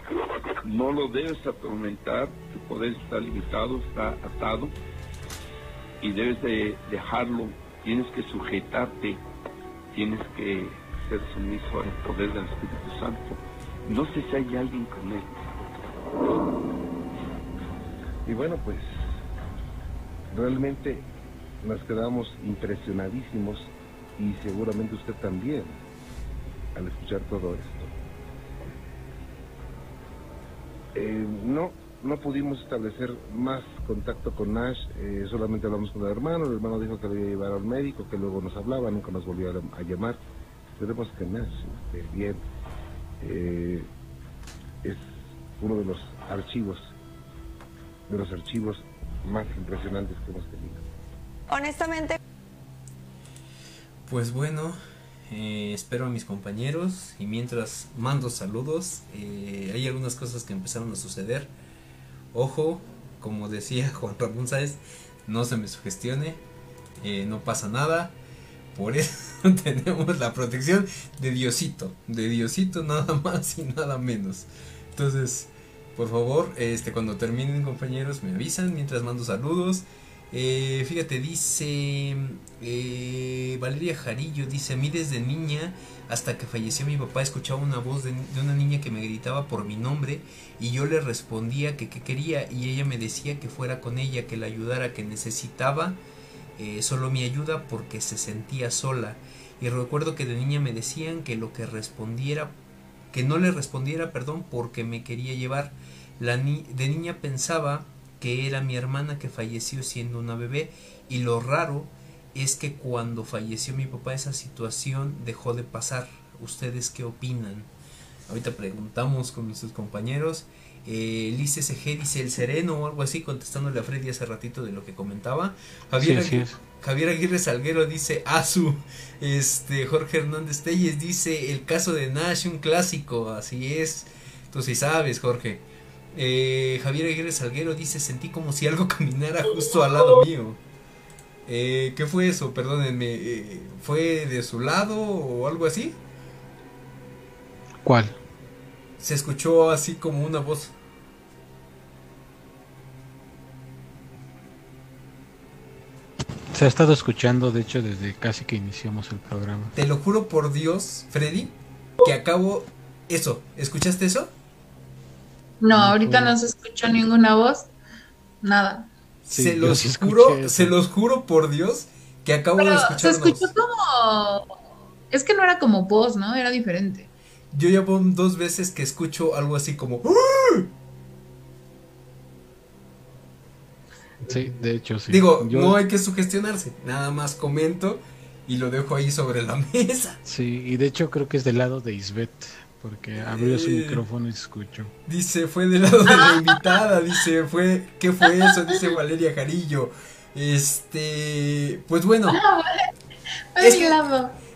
no lo debes atormentar, tu poder está limitado, está atado y debes de dejarlo, tienes que sujetarte, tienes que ser sumiso al poder del Espíritu Santo. No sé si hay alguien con él. Y bueno, pues realmente nos quedamos impresionadísimos y seguramente usted también al escuchar todo esto. Eh, no, no pudimos establecer más contacto con Nash, eh, solamente hablamos con el hermano, el hermano dijo que lo iba a llevar al médico, que luego nos hablaba, nunca nos volvió a, llamar. Esperemos que Nash esté bien. Eh, es uno de los archivos, de los archivos más impresionantes que hemos tenido. Honestamente, Pues bueno, eh, espero a mis compañeros y mientras mando saludos, eh, hay algunas cosas que empezaron a suceder. Ojo, como decía Juan Ramón Sáez, no se me sugestione, eh, no pasa nada. Por eso tenemos la protección de Diosito, de Diosito nada más y nada menos. Entonces, por favor, este cuando terminen compañeros me avisan mientras mando saludos. Eh, fíjate, dice eh, Valeria Jarillo, dice, a mí desde niña hasta que falleció mi papá escuchaba una voz de, una niña que me gritaba por mi nombre y yo le respondía que qué quería y ella me decía que fuera con ella, que la ayudara, que necesitaba eh, solo mi ayuda porque se sentía sola. Y recuerdo que de niña me decían que lo que respondiera, que no le respondiera, perdón, porque me quería llevar. La ni de niña pensaba que era mi hermana que falleció siendo una bebé y lo raro es que cuando falleció mi papá esa situación dejó de pasar. ¿Ustedes qué opinan? Ahorita preguntamos con nuestros compañeros. Eh, Lice SG dice el sereno o algo así, contestándole a Freddy hace ratito de lo que comentaba. Javier, Sí, así es. Javier Aguirre Salguero dice Azu. Este, Jorge Hernández Telles dice el caso de Nash, un clásico. Así es. Tú sí sabes, Jorge. Eh, Javier Aguirre Salguero dice sentí como si algo caminara justo al lado mío. Eh, ¿Qué fue eso? Perdónenme. eh, ¿Fue de su lado o algo así? ¿Cuál? Se escuchó así como una voz. Se ha estado escuchando, de hecho, desde casi que iniciamos el programa. Te lo juro por Dios, Freddy, que acabo... Eso, ¿escuchaste eso? No, ahorita no se escuchó ninguna voz. Nada. Sí, se los sí juro, eso. se los juro por Dios que acabo de Pero se escuchar una escuchó como. Es que no era como voz, ¿no? Era diferente. Yo ya dos veces que escucho algo así como "¡Ah!". Sí, de hecho, sí. Digo, Yo- no hay que sugestionarse, nada más comento y lo dejo ahí sobre la mesa. Sí, y de hecho creo que es del lado de Isbeth, porque abrió su Eh. micrófono y se escuchó. Dice, fue del lado de la invitada, dice, fue, ¿qué fue eso? Dice Valeria Jarillo. Este, pues bueno, Ah. Es que-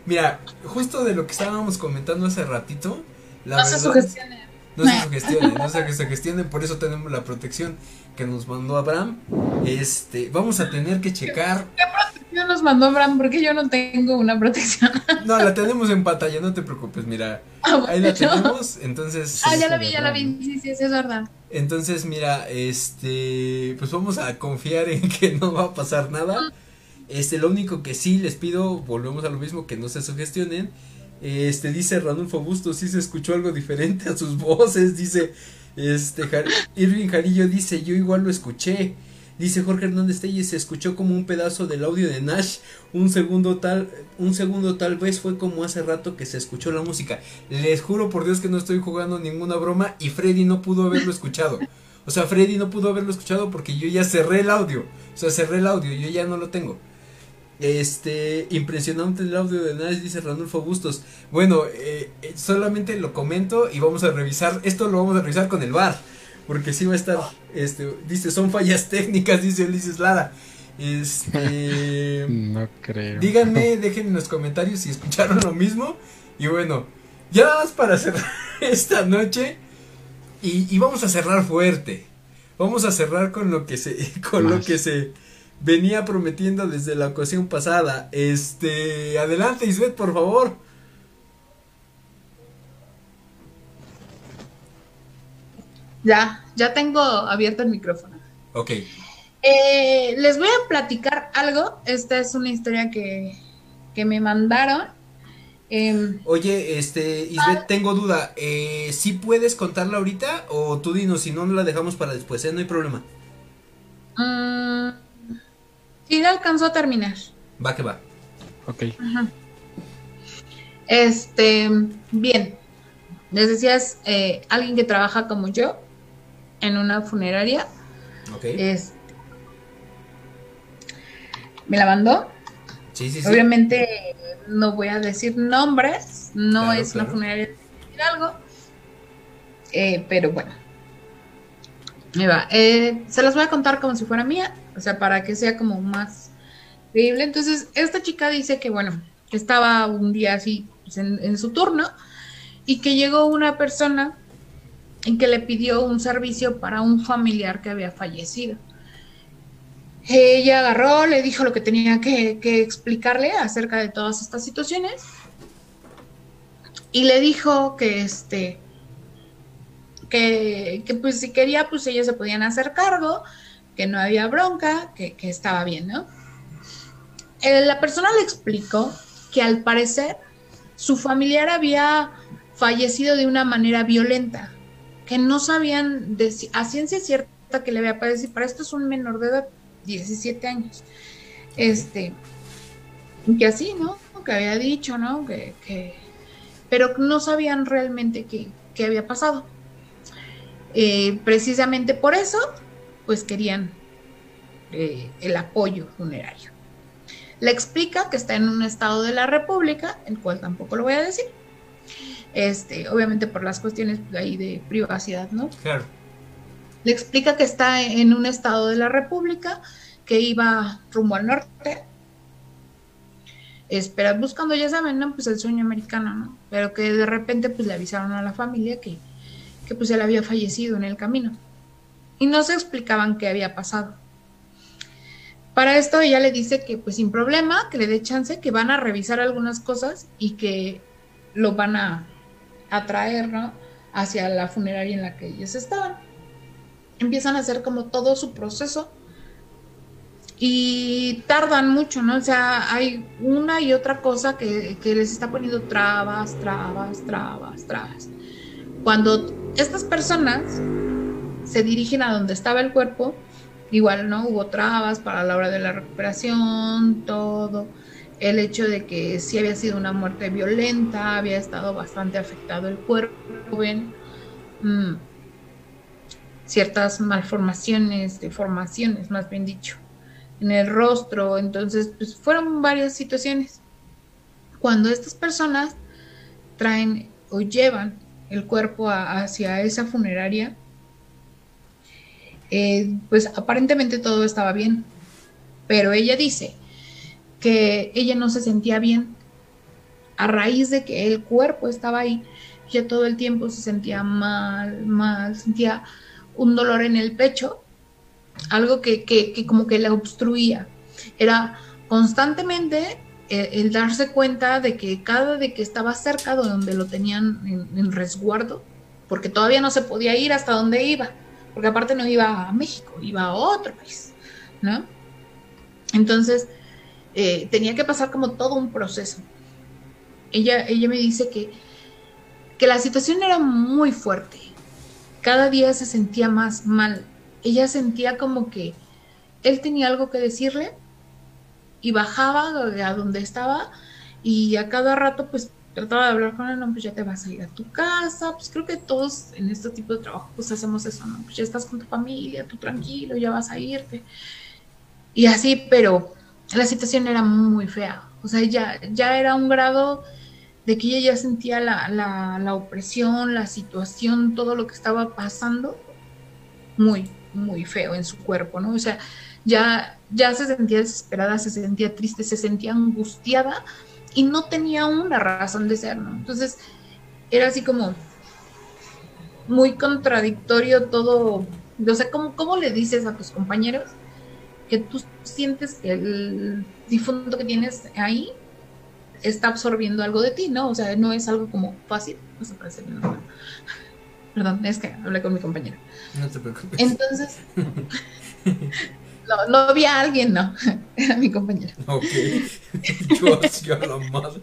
mira, justo de lo que estábamos comentando hace ratito, la No se verdad, sugestione. No se sugestionen, no se sugestionen, por eso tenemos la protección que nos mandó Abraham. Este, vamos a tener que checar. ¿Qué protección nos mandó Abraham? Porque yo no tengo una protección. No, la tenemos en pantalla, no te preocupes, mira. Ah, Ahí la bueno. tenemos, entonces. Ah, ya la vi, ya la vi. Sí, sí, sí, es verdad. Entonces, mira, este, pues vamos a confiar en que no va a pasar nada. Este, lo único que sí les pido, volvemos a lo mismo, que no se sugestionen. Este, dice Ranulfo Bustos, sí se escuchó algo diferente a sus voces, dice, este, Jar- Irving Jarillo dice, yo igual lo escuché. Dice Jorge Hernández Telles, se escuchó como un pedazo del audio de Nash, un segundo tal, un segundo tal vez fue como hace rato que se escuchó la música. Les juro por Dios que no estoy jugando ninguna broma y Freddy no pudo haberlo escuchado. O sea, Freddy no pudo haberlo escuchado porque yo ya cerré el audio. O sea, cerré el audio, yo ya no lo tengo. Este, impresionante el audio de Nash, dice Ranulfo Bustos. Bueno, eh, eh, solamente lo comento y vamos a revisar. Esto lo vamos a revisar con el bar. Porque sí va a estar. Este, dice, son fallas técnicas, dice Ulises Lara. Este. No creo. Díganme, dejen en los comentarios si escucharon lo mismo. Y bueno, ya nada más para cerrar esta noche. Y, y vamos a cerrar fuerte. Vamos a cerrar con lo que se, con lo que se venía prometiendo desde la ocasión pasada. Este, adelante Isbeth, por favor. Ya, ya tengo abierto el micrófono. Ok. Eh, les voy a platicar algo. Esta es una historia que, que me mandaron. Em, Oye, este, Isbeth, tengo duda. Eh, ¿Sí puedes contarla ahorita? O tú dinos, si no, no la dejamos para después, ¿eh? No hay problema. mm, sí, la alcanzó a terminar. Va que va. Ok. Este, bien. Les decía, es eh, alguien que trabaja como yo en una funeraria. Ok. Es, me la mandó. Sí, sí, sí. Obviamente no voy a decir nombres, no Claro, es claro. una funeraria de algo, eh, pero bueno. Eh, se las voy a contar como si fuera mía, o sea, para que sea como más creíble. Entonces, esta chica dice que, bueno, estaba un día así pues, en, su turno y que llegó una persona en que le pidió un servicio para un familiar que había fallecido. Ella agarró, le dijo lo que tenía que explicarle acerca de todas estas situaciones y le dijo que este que, pues si quería pues ellos se podían hacer cargo, que no había bronca, que, que estaba bien, ¿no? Eh, la persona le explicó que al parecer su familiar había fallecido de una manera violenta, que no sabían de a ciencia cierta que le había padecido, para esto es un menor de edad, 17 años, este, que así, ¿no? Que había dicho, ¿no? Que, que- pero no sabían realmente qué, qué había pasado. Eh, precisamente por eso, pues querían eh, el apoyo funerario. Le explica que está en un estado de la República, el cual tampoco lo voy a decir. Este, obviamente por las cuestiones ahí de privacidad, ¿no? Claro. Le explica que está en un estado de la República, que iba rumbo al norte. Espera, buscando, ya saben, ¿no? Pues el sueño americano, ¿no? Pero que de repente pues le avisaron a la familia que, que pues él había fallecido en el camino. Y no se explicaban qué había pasado. Para esto ella le dice que pues sin problema, que le dé chance, que van a revisar algunas cosas y que lo van a, a traer, ¿no? Hacia la funeraria en la que ellos estaban. Empiezan a hacer como todo su proceso y tardan mucho, ¿no? O sea, hay una y otra cosa que, que les está poniendo trabas, trabas, trabas, trabas. Cuando estas personas se dirigen a donde estaba el cuerpo, igual, ¿no? Hubo trabas para la hora de la recuperación, todo. El hecho de que sí había sido una muerte violenta, había estado bastante afectado el cuerpo, ¿ven? Mm, ciertas malformaciones, deformaciones, más bien dicho, en el rostro. Entonces, pues fueron varias situaciones. Cuando estas personas traen o llevan el cuerpo hacia esa funeraria, eh, pues aparentemente todo estaba bien, pero ella dice que ella no se sentía bien a raíz de que el cuerpo estaba ahí. Ya todo el tiempo se sentía mal, mal, sentía un dolor en el pecho, algo que, que, que como que la obstruía. Era constantemente el, darse cuenta de que cada de que estaba cerca de donde lo tenían en, resguardo, porque todavía no se podía ir hasta donde iba, porque aparte no iba a México, iba a otro país, ¿no? Entonces, eh, tenía que pasar como todo un proceso. Ella, ella me dice que, que la situación era muy fuerte. Cada día se sentía más mal. Ella sentía como que él tenía algo que decirle y bajaba a donde estaba y a cada rato pues trataba de hablar con él, no, pues ya te vas a ir a tu casa, pues creo que todos en este tipo de trabajo pues hacemos eso, ¿no? Pues ya estás con tu familia, tú tranquilo, ya vas a irte. Y así, pero la situación era muy fea, o sea, ya, ya era un grado de que ella ya sentía la, la, la opresión, la situación, todo lo que estaba pasando, muy, muy feo en su cuerpo, ¿no? O sea, ya, ya se sentía desesperada, se sentía triste, se sentía angustiada y no tenía una razón de ser, ¿no? Entonces era así como muy contradictorio todo, o sea, ¿cómo, cómo le dices a tus compañeros que tú sientes que el difunto que tienes ahí está absorbiendo algo de ti, ¿no? O sea, no es algo como fácil, no se parece Perdón, es que hablé con mi compañera. No te preocupes. Entonces, No, no había alguien, no. Era mi compañero. Ok. Yo hacía la madre.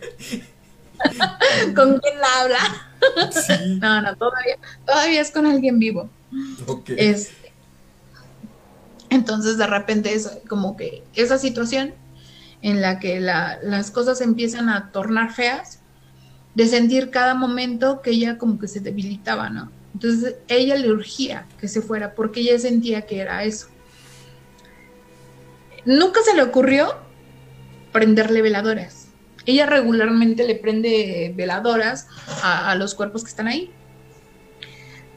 ¿Con quién la habla? Sí. No, no, todavía, todavía es con alguien vivo. Ok. Este, entonces, de repente, es como que esa situación en la que la, las cosas empiezan a tornar feas, de sentir cada momento que ella como que se debilitaba, ¿no? Entonces, ella le urgía que se fuera porque ella sentía que era eso. Nunca se le ocurrió prenderle veladoras. Ella regularmente le prende veladoras a, los cuerpos que están ahí.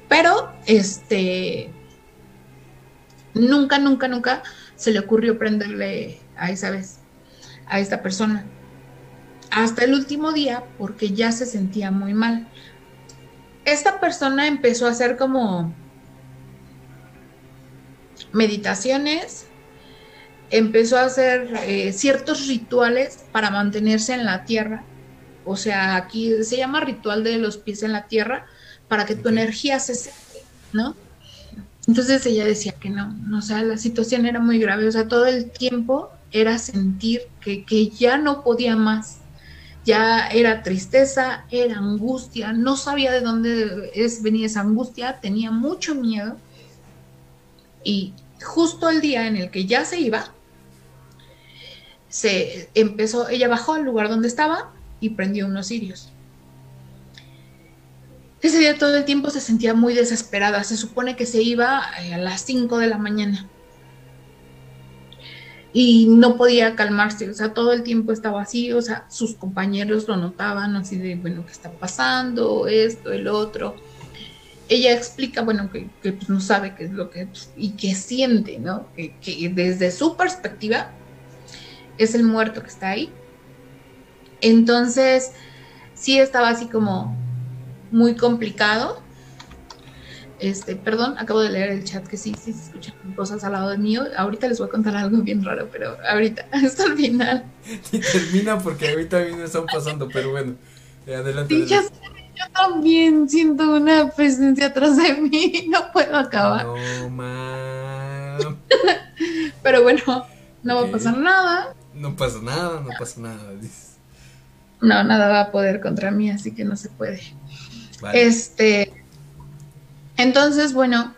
Pero, este, nunca, nunca, nunca se le ocurrió prenderle a esa vez, a esta persona. Hasta el último día, porque ya se sentía muy mal. Esta persona empezó a hacer como meditaciones, empezó a hacer eh, ciertos rituales para mantenerse en la tierra. O sea, aquí se llama ritual de los pies en la tierra para que tu energía se seque, ¿no? Entonces ella decía que no, o sea, la situación era muy grave, o sea, todo el tiempo era sentir que, que ya no podía más, ya era tristeza, era angustia, no sabía de dónde es, venía esa angustia, tenía mucho miedo y justo el día en el que ya se iba, se empezó, ella bajó al lugar donde estaba y prendió unos cirios. Ese día todo el tiempo se sentía muy desesperada. Se supone que se iba eh, a las 5 de la mañana. Y no podía calmarse, o sea, todo el tiempo estaba así, o sea, sus compañeros lo notaban así de, bueno, ¿qué está pasando? Esto, el otro. Ella explica, bueno, que, pues, no sabe qué es lo que, y que siente, ¿no? que desde su perspectiva, es el muerto que está ahí. Entonces, sí estaba así como muy complicado. Este, perdón, acabo de leer el chat que sí, sí se escuchan cosas al lado de mío. Ahorita les voy a contar algo bien raro, pero ahorita, hasta el final. Y termina porque ahorita a mí me están pasando, pero bueno, eh, adelante. Sí, yo también siento una presencia atrás de mí, no puedo acabar. No, mam. pero bueno, no va a pasar nada. No pasa nada, no pasa nada, dices. No, nada va a poder contra mí, así que no se puede. Este. Entonces, bueno,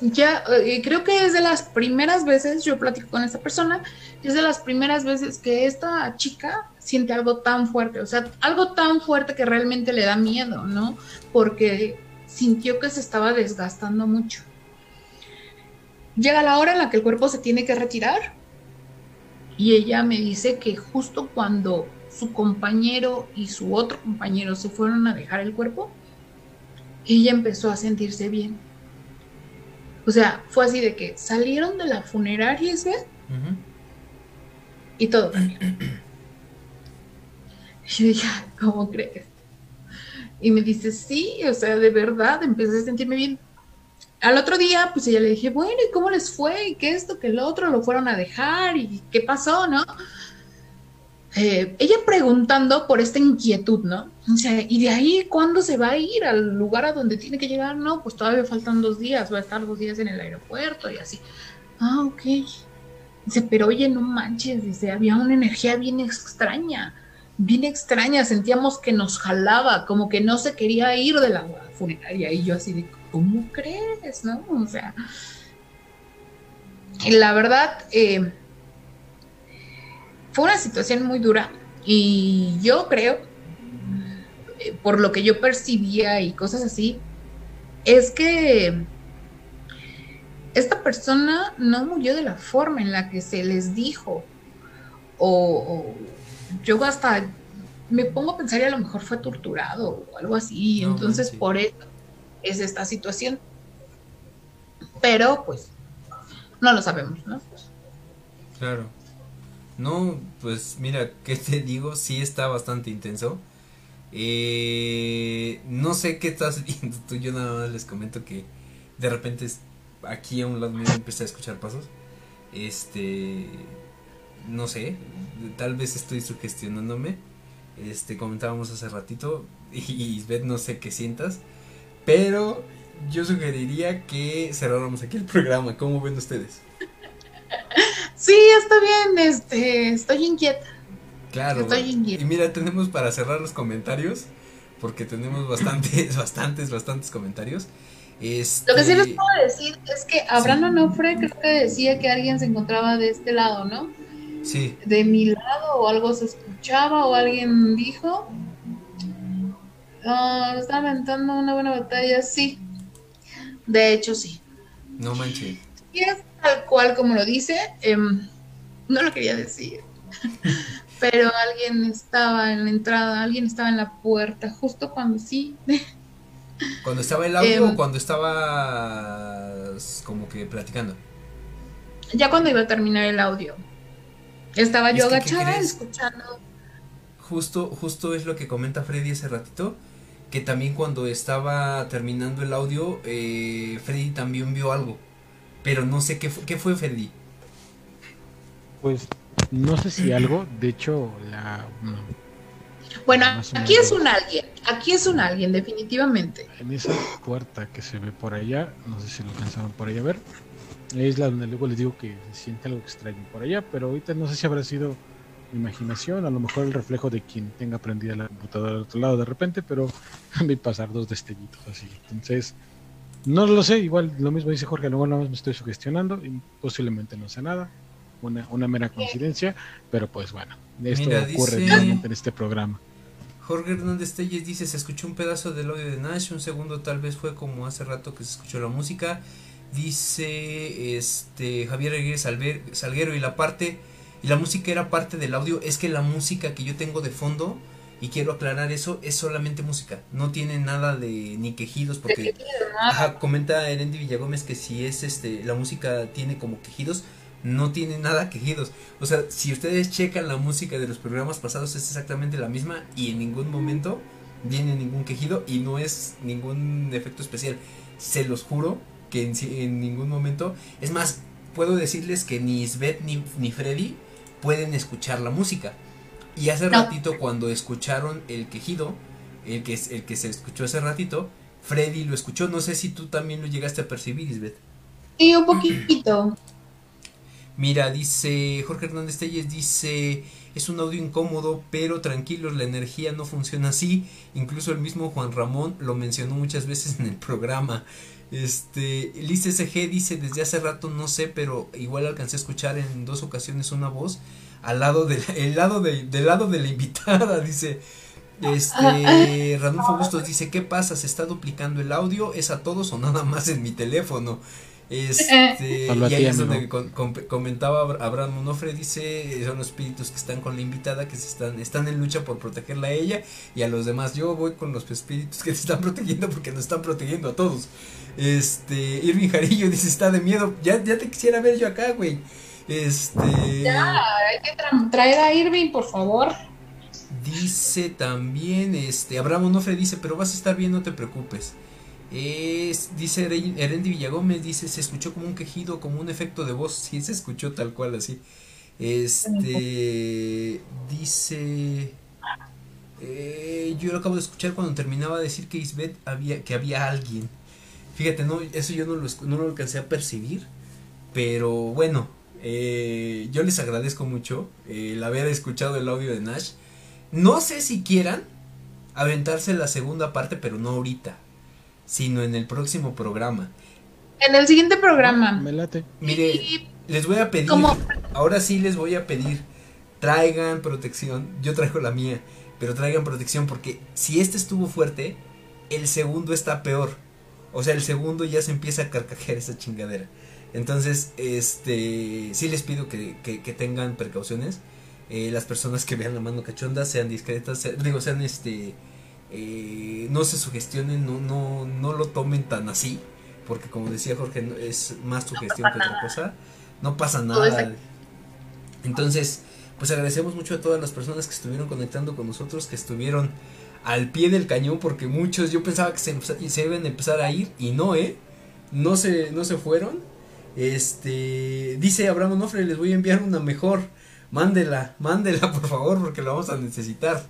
ya eh, creo que es de las primeras veces, yo platico con esta persona, es de las primeras veces que esta chica siente algo tan fuerte, o sea, algo tan fuerte que realmente le da miedo, ¿no? Porque sintió que se estaba desgastando mucho. Llega la hora en la que el cuerpo se tiene que retirar y ella me dice que justo cuando su compañero y su otro compañero se fueron a dejar el cuerpo, ella empezó a sentirse bien. O sea, fue así de que salieron de la funeraria ese y todo. Y yo dije, ¿cómo crees? Y me dice, sí, o sea, de verdad, empecé a sentirme bien. Al otro día, pues ella le dije, bueno, ¿y cómo les fue? ¿Y qué esto, que el otro? ¿Lo fueron a dejar? ¿Y qué pasó, no? Eh, ella preguntando por esta inquietud, ¿no? O sea, ¿y de ahí cuándo se va a ir al lugar a donde tiene que llegar? No, pues todavía faltan dos días, va a estar dos días en el aeropuerto y así. Ah, ok. Dice, pero oye, no manches, dice, había una energía bien extraña, bien extraña, sentíamos que nos jalaba, como que no se quería ir de la funeraria. Y yo así de, ¿cómo crees? ¿No? O sea, la verdad, eh, fue una situación muy dura y yo creo, eh, por lo que yo percibía y cosas así, es que esta persona no murió de la forma en la que se les dijo. O, yo hasta me pongo a pensar y a lo mejor fue torturado o algo así. entonces por eso es esta situación. Pero pues no lo sabemos, ¿no? Claro. No, pues mira, ¿qué te digo? Sí está bastante intenso. Eh, no sé qué estás viendo tú, yo nada más les comento que de repente aquí a un lado mío empecé a escuchar pasos. Este, no sé, tal vez estoy sugestionándome. Este, comentábamos hace ratito y Beth no sé qué sientas, pero yo sugeriría que cerráramos aquí el programa. ¿Cómo ven ustedes? Sí, está bien, este, estoy inquieta. Claro. Estoy inquieta. Y mira, tenemos para cerrar los comentarios, porque tenemos bastantes, bastantes, bastantes comentarios. Este... Lo que sí les puedo decir es que Abraham Onofre creo que decía que alguien se encontraba de este lado, ¿no? Sí. De mi lado o algo se escuchaba o alguien dijo. Ah, está aventando una buena batalla, sí. De hecho, sí. No manches. Y es tal cual como lo dice. Em, no lo quería decir. Pero alguien estaba en la entrada, alguien estaba en la puerta, justo cuando sí. ¿Cuando estaba el audio o em, cuando estaba como que platicando? Ya cuando iba a terminar el audio. Estaba yo agachada escuchando. Justo, justo es lo que comenta Freddy ese ratito. Que también cuando estaba terminando el audio, eh, Freddy también vio algo. Pero no sé qué, qué fue Freddy. Pues no sé si algo, de hecho, la. Bueno, aquí es un alguien, aquí es un alguien, definitivamente. En esa puerta que se ve por allá, no sé si lo pensaban por allá a ver, es la donde luego les digo que se siente algo extraño por allá, pero ahorita no sé si habrá sido imaginación, a lo mejor el reflejo de quien tenga prendida la computadora al otro lado de repente, pero vi pasar dos destellitos así. Entonces, no lo sé, igual lo mismo dice Jorge, luego nada más me estoy sugestionando y posiblemente no sé nada, una, una mera coincidencia, pero pues bueno, esto ocurre realmente en este programa. Jorge Hernández Telles dice, se escuchó un pedazo del audio de Nash, un segundo tal vez fue como hace rato que se escuchó la música. Dice este Javier Aguirre Salguero y la parte y la música era parte del audio, es que la música que yo tengo de fondo y quiero aclarar eso, es solamente música, no tiene nada de ni quejidos porque ajá, comenta Erendi Villagómez que si es este la música tiene como quejidos, no tiene nada quejidos. O sea, si ustedes checan la música de los programas pasados es exactamente la misma y en ningún momento viene ningún quejido y no es ningún efecto especial. Se los juro que en, en ningún momento, es más, puedo decirles que ni Svet ni, ni Freddy pueden escuchar la música y hace ratito cuando escucharon el quejido, el que, el que se escuchó hace ratito, Freddy lo escuchó. No sé si tú también lo llegaste a percibir, Isbeth. Sí, un poquito. Mira, dice Jorge Hernández Telles, dice, es un audio incómodo, pero tranquilos, la energía no funciona así. Incluso el mismo Juan Ramón lo mencionó muchas veces en el programa. Este, Liz SG dice, desde hace rato no sé, pero igual alcancé a escuchar en dos ocasiones una voz al lado del el lado de, del lado de la invitada, dice. Este, Ranulfo Bustos dice, ¿qué pasa? ¿Se está duplicando el audio? ¿Es a todos o nada más en mi teléfono? Este, y ahí es donde comentaba Abraham Monofre, dice, son los espíritus que están con la invitada, que se están, están en lucha por protegerla a ella y a los demás. Yo voy con los espíritus que se están protegiendo porque nos están protegiendo a todos. Este, Irving Jarillo dice, está de miedo. Ya, ya te quisiera ver yo acá, güey. Este. Ya, hay que traer a Irving, por favor. Dice también, este, Abraham Onofre dice, pero vas a estar bien, no te preocupes. Es, dice Eren- Erendi Villagómez, dice, se escuchó como un quejido, como un efecto de voz. Sí, se escuchó tal cual así. Este, dice, eh, yo lo acabo de escuchar cuando terminaba de decir que Isbeth había, que había alguien. Fíjate, no, eso yo no lo, no lo alcancé a percibir. Pero bueno, eh, yo les agradezco mucho eh, el haber escuchado el audio de Nash. No sé si quieran aventarse la segunda parte, pero no ahorita, sino en el próximo programa. En el siguiente programa. Me late. Mire, Y les voy a pedir, ahora sí les voy a pedir, traigan protección. Yo traigo la mía, pero traigan protección porque si este estuvo fuerte, el segundo está peor. O sea, el segundo ya se empieza a carcajear esa chingadera. Entonces, este, sí les pido que, que- que tengan precauciones. Eh, las personas que vean la mano cachonda sean discretas, digo, sean este, eh, no se sugestionen, no, no, no lo tomen tan así, porque como decía Jorge, no- es más sugestión que otra cosa. No pasa nada. Entonces, pues agradecemos mucho a todas las personas que estuvieron conectando con nosotros, que estuvieron al pie del cañón, porque muchos yo pensaba que se, se iban a empezar a ir y no, ¿eh? No se, no se fueron. Este, dice Abraham Onofre, les voy a enviar una mejor. Mándela, mándela por favor, porque la vamos a necesitar.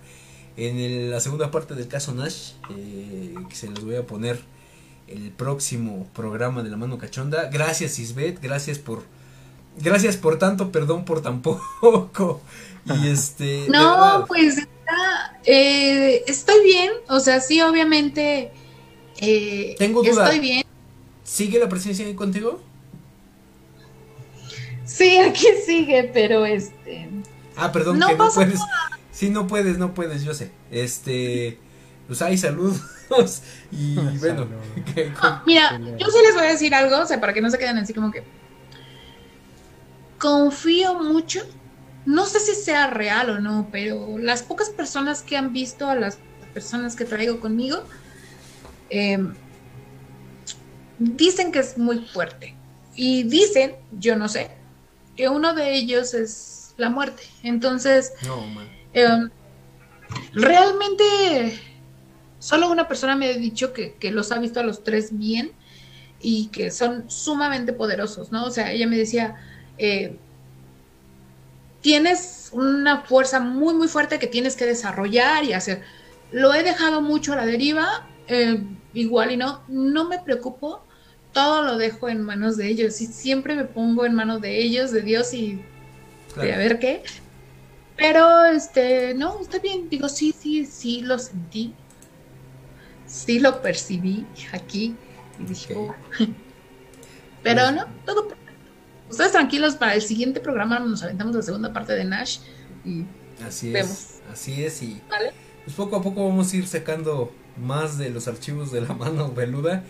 En el- la segunda parte del caso Nash, eh, que se los voy a poner el próximo programa de la mano cachonda. Gracias Isbeth, gracias por gracias por tanto, perdón por tan poco. Y este No, pues eh, estoy bien, o sea, sí, obviamente eh, Tengo duda. estoy bien. ¿sigue la presencia ahí contigo? Sí, aquí sigue, pero este, Ah, perdón, No que no puedes. Sí, no puedes, no puedes, yo sé. Este, pues hay saludos y bueno, que- con- mira, yo sí les voy a decir algo, o sea, para que no se queden así como que confío mucho, no sé si sea real o no, pero las pocas personas que han visto a las personas que traigo conmigo eh, dicen que es muy fuerte y dicen, yo no sé, que uno de ellos es la muerte. Entonces, no, eh, realmente solo una persona me ha dicho que, que los ha visto a los tres bien y que son sumamente poderosos, ¿no? O sea, ella me decía, eh, tienes una fuerza muy, muy fuerte que tienes que desarrollar y hacer. Lo he dejado mucho a la deriva, eh, igual y no, no me preocupo, todo lo dejo en manos de ellos y siempre me pongo en manos de ellos, de Dios y de a ver qué. Pero, este, no, está bien. Digo, sí, sí, sí lo sentí. Sí lo percibí aquí. Y dije, Ok. "Oh". Pero no, todo. Ustedes tranquilos, para el siguiente programa nos aventamos la segunda parte de Nash. Y, Así Vemos. es, así es y ¿vale? pues poco a poco vamos a ir sacando más de los archivos de la mano peluda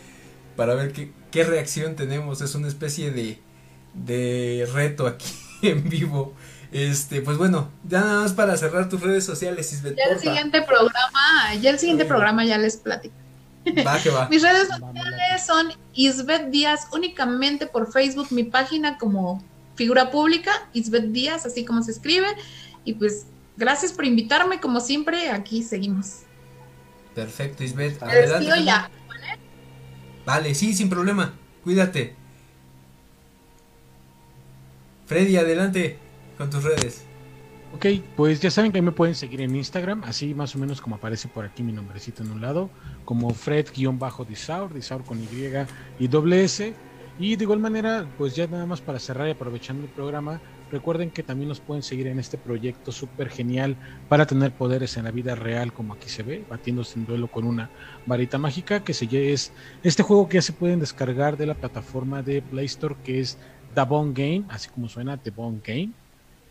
para ver qué, qué reacción tenemos. Es una especie de, de reto aquí en vivo. Este, pues bueno, ya nada más para cerrar tus redes sociales, Isbeth, Ya el porfa. siguiente programa, ya el siguiente Sí. programa ya les platico. Va que va. Mis redes sociales son Isbeth Díaz únicamente por Facebook, mi página como figura pública, Isbeth Díaz, así como se escribe. Y pues gracias por invitarme, como siempre, aquí seguimos. Perfecto, Isbeth. Adelante. ya. Vale, sí, sin problema. Cuídate. Freddy, adelante con tus redes. Ok, pues ya saben que me pueden seguir en Instagram, así más o menos como aparece por aquí mi nombrecito en un lado, como Fred-Disaur, Disaur con Y y doble S. Y de igual manera, pues ya nada más para cerrar y aprovechando el programa, recuerden que también nos pueden seguir en este proyecto súper genial para tener poderes en la vida real, como aquí se ve, batiéndose en duelo con una varita mágica, que se es este juego que ya se pueden descargar de la plataforma de Play Store, que es The Bone Game, así como suena The Bone Game.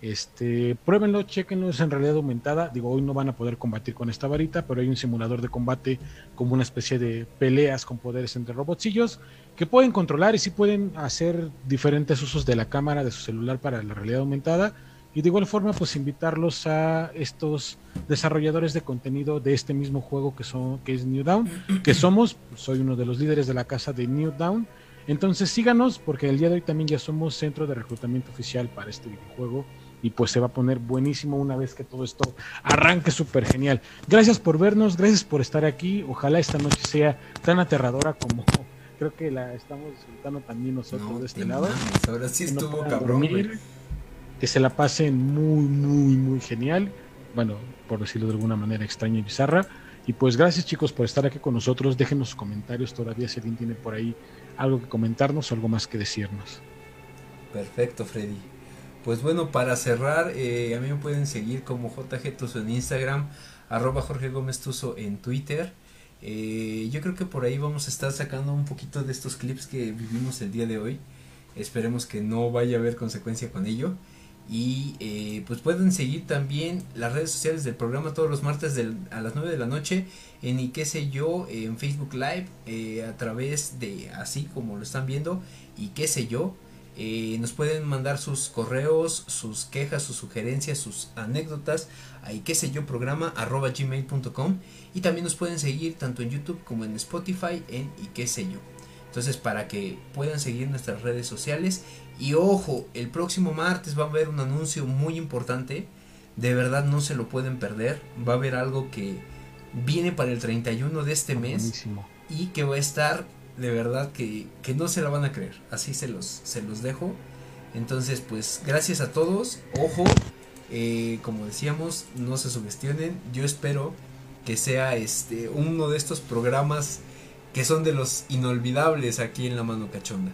Este, pruébenlo, chequenlo, es en realidad aumentada. Digo, hoy no van a poder combatir con esta varita, pero hay un simulador de combate como una especie de peleas con poderes entre robotcillos que pueden controlar y sí pueden hacer diferentes usos de la cámara de su celular para la realidad aumentada. Y de igual forma, pues invitarlos a estos desarrolladores de contenido de este mismo juego que son, que es New Down, que somos, soy uno de los líderes de la casa de New Down. Entonces síganos porque el día de hoy también ya somos centro de reclutamiento oficial para este videojuego y pues se va a poner buenísimo una vez que todo esto arranque súper genial. Gracias por vernos, gracias por estar aquí. Ojalá esta noche sea tan aterradora como creo que la estamos disfrutando también nosotros de este lado. ahora sí no estuvo cabrón. dormir, que se la pasen muy, muy, muy genial. Bueno, por decirlo de alguna manera extraña y bizarra. Y pues gracias chicos por estar aquí con nosotros. Déjenos sus comentarios todavía si alguien tiene por ahí algo que comentarnos o algo más que decirnos. Perfecto, Freddy. Pues bueno, para cerrar, eh, a mí me pueden seguir como JG Tuzo en Instagram, arroba Jorge Gómez Tuzo en Twitter. Eh, yo creo que por ahí vamos a estar sacando un poquito de estos clips que vivimos el día de hoy. Esperemos que no vaya a haber consecuencia con ello. Y eh, pues pueden seguir también las redes sociales del programa todos los martes a las 9 de la noche en y qué sé yo, en Facebook Live, a través de así como lo están viendo, y qué sé yo. Eh, nos pueden mandar sus correos, sus quejas, sus sugerencias, sus anécdotas a qué sé yo programa arroba gmail.com y también nos pueden seguir tanto en YouTube como en Spotify en y qué sé yo. Entonces para que puedan seguir nuestras redes sociales y ojo, el próximo martes va a haber un anuncio muy importante, de verdad no se lo pueden perder, va a haber algo que viene para el 31 de este mes Buenísimo. y que va a estar de verdad que, que no se la van a creer. Así se los, se los dejo. Entonces, pues gracias a todos. Ojo, eh, como decíamos, no se sugestionen. Yo espero que sea este uno de estos programas que son de los inolvidables aquí en la mano cachonda.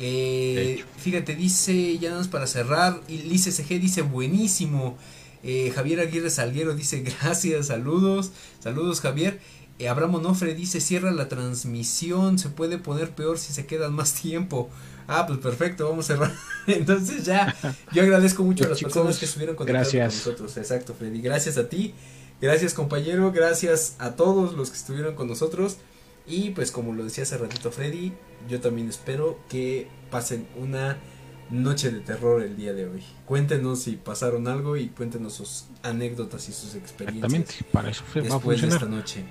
Eh, fíjate, dice, ya nada más para cerrar, Lice CG dice buenísimo. Eh, Javier Aguirre Salguero dice gracias, saludos, saludos Javier. Eh, Abraham Onofre dice cierra la transmisión, se puede poner peor si se quedan más tiempo. Ah, pues perfecto, vamos a cerrar. Entonces ya, yo agradezco mucho a las chicos, personas que estuvieron conectadas con nosotros. Exacto, Freddy. Gracias a ti, gracias compañero, gracias a todos los que estuvieron con nosotros. Y pues como lo decía hace ratito Freddy, yo también espero que pasen una noche de terror el día de hoy. Cuéntenos si pasaron algo y cuéntenos sus anécdotas y sus experiencias Exactamente, para eso fue- va a después de esta noche.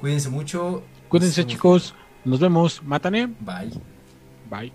Cuídense mucho. Cuídense chicos, nos vemos. Mátane. Bye. Bye.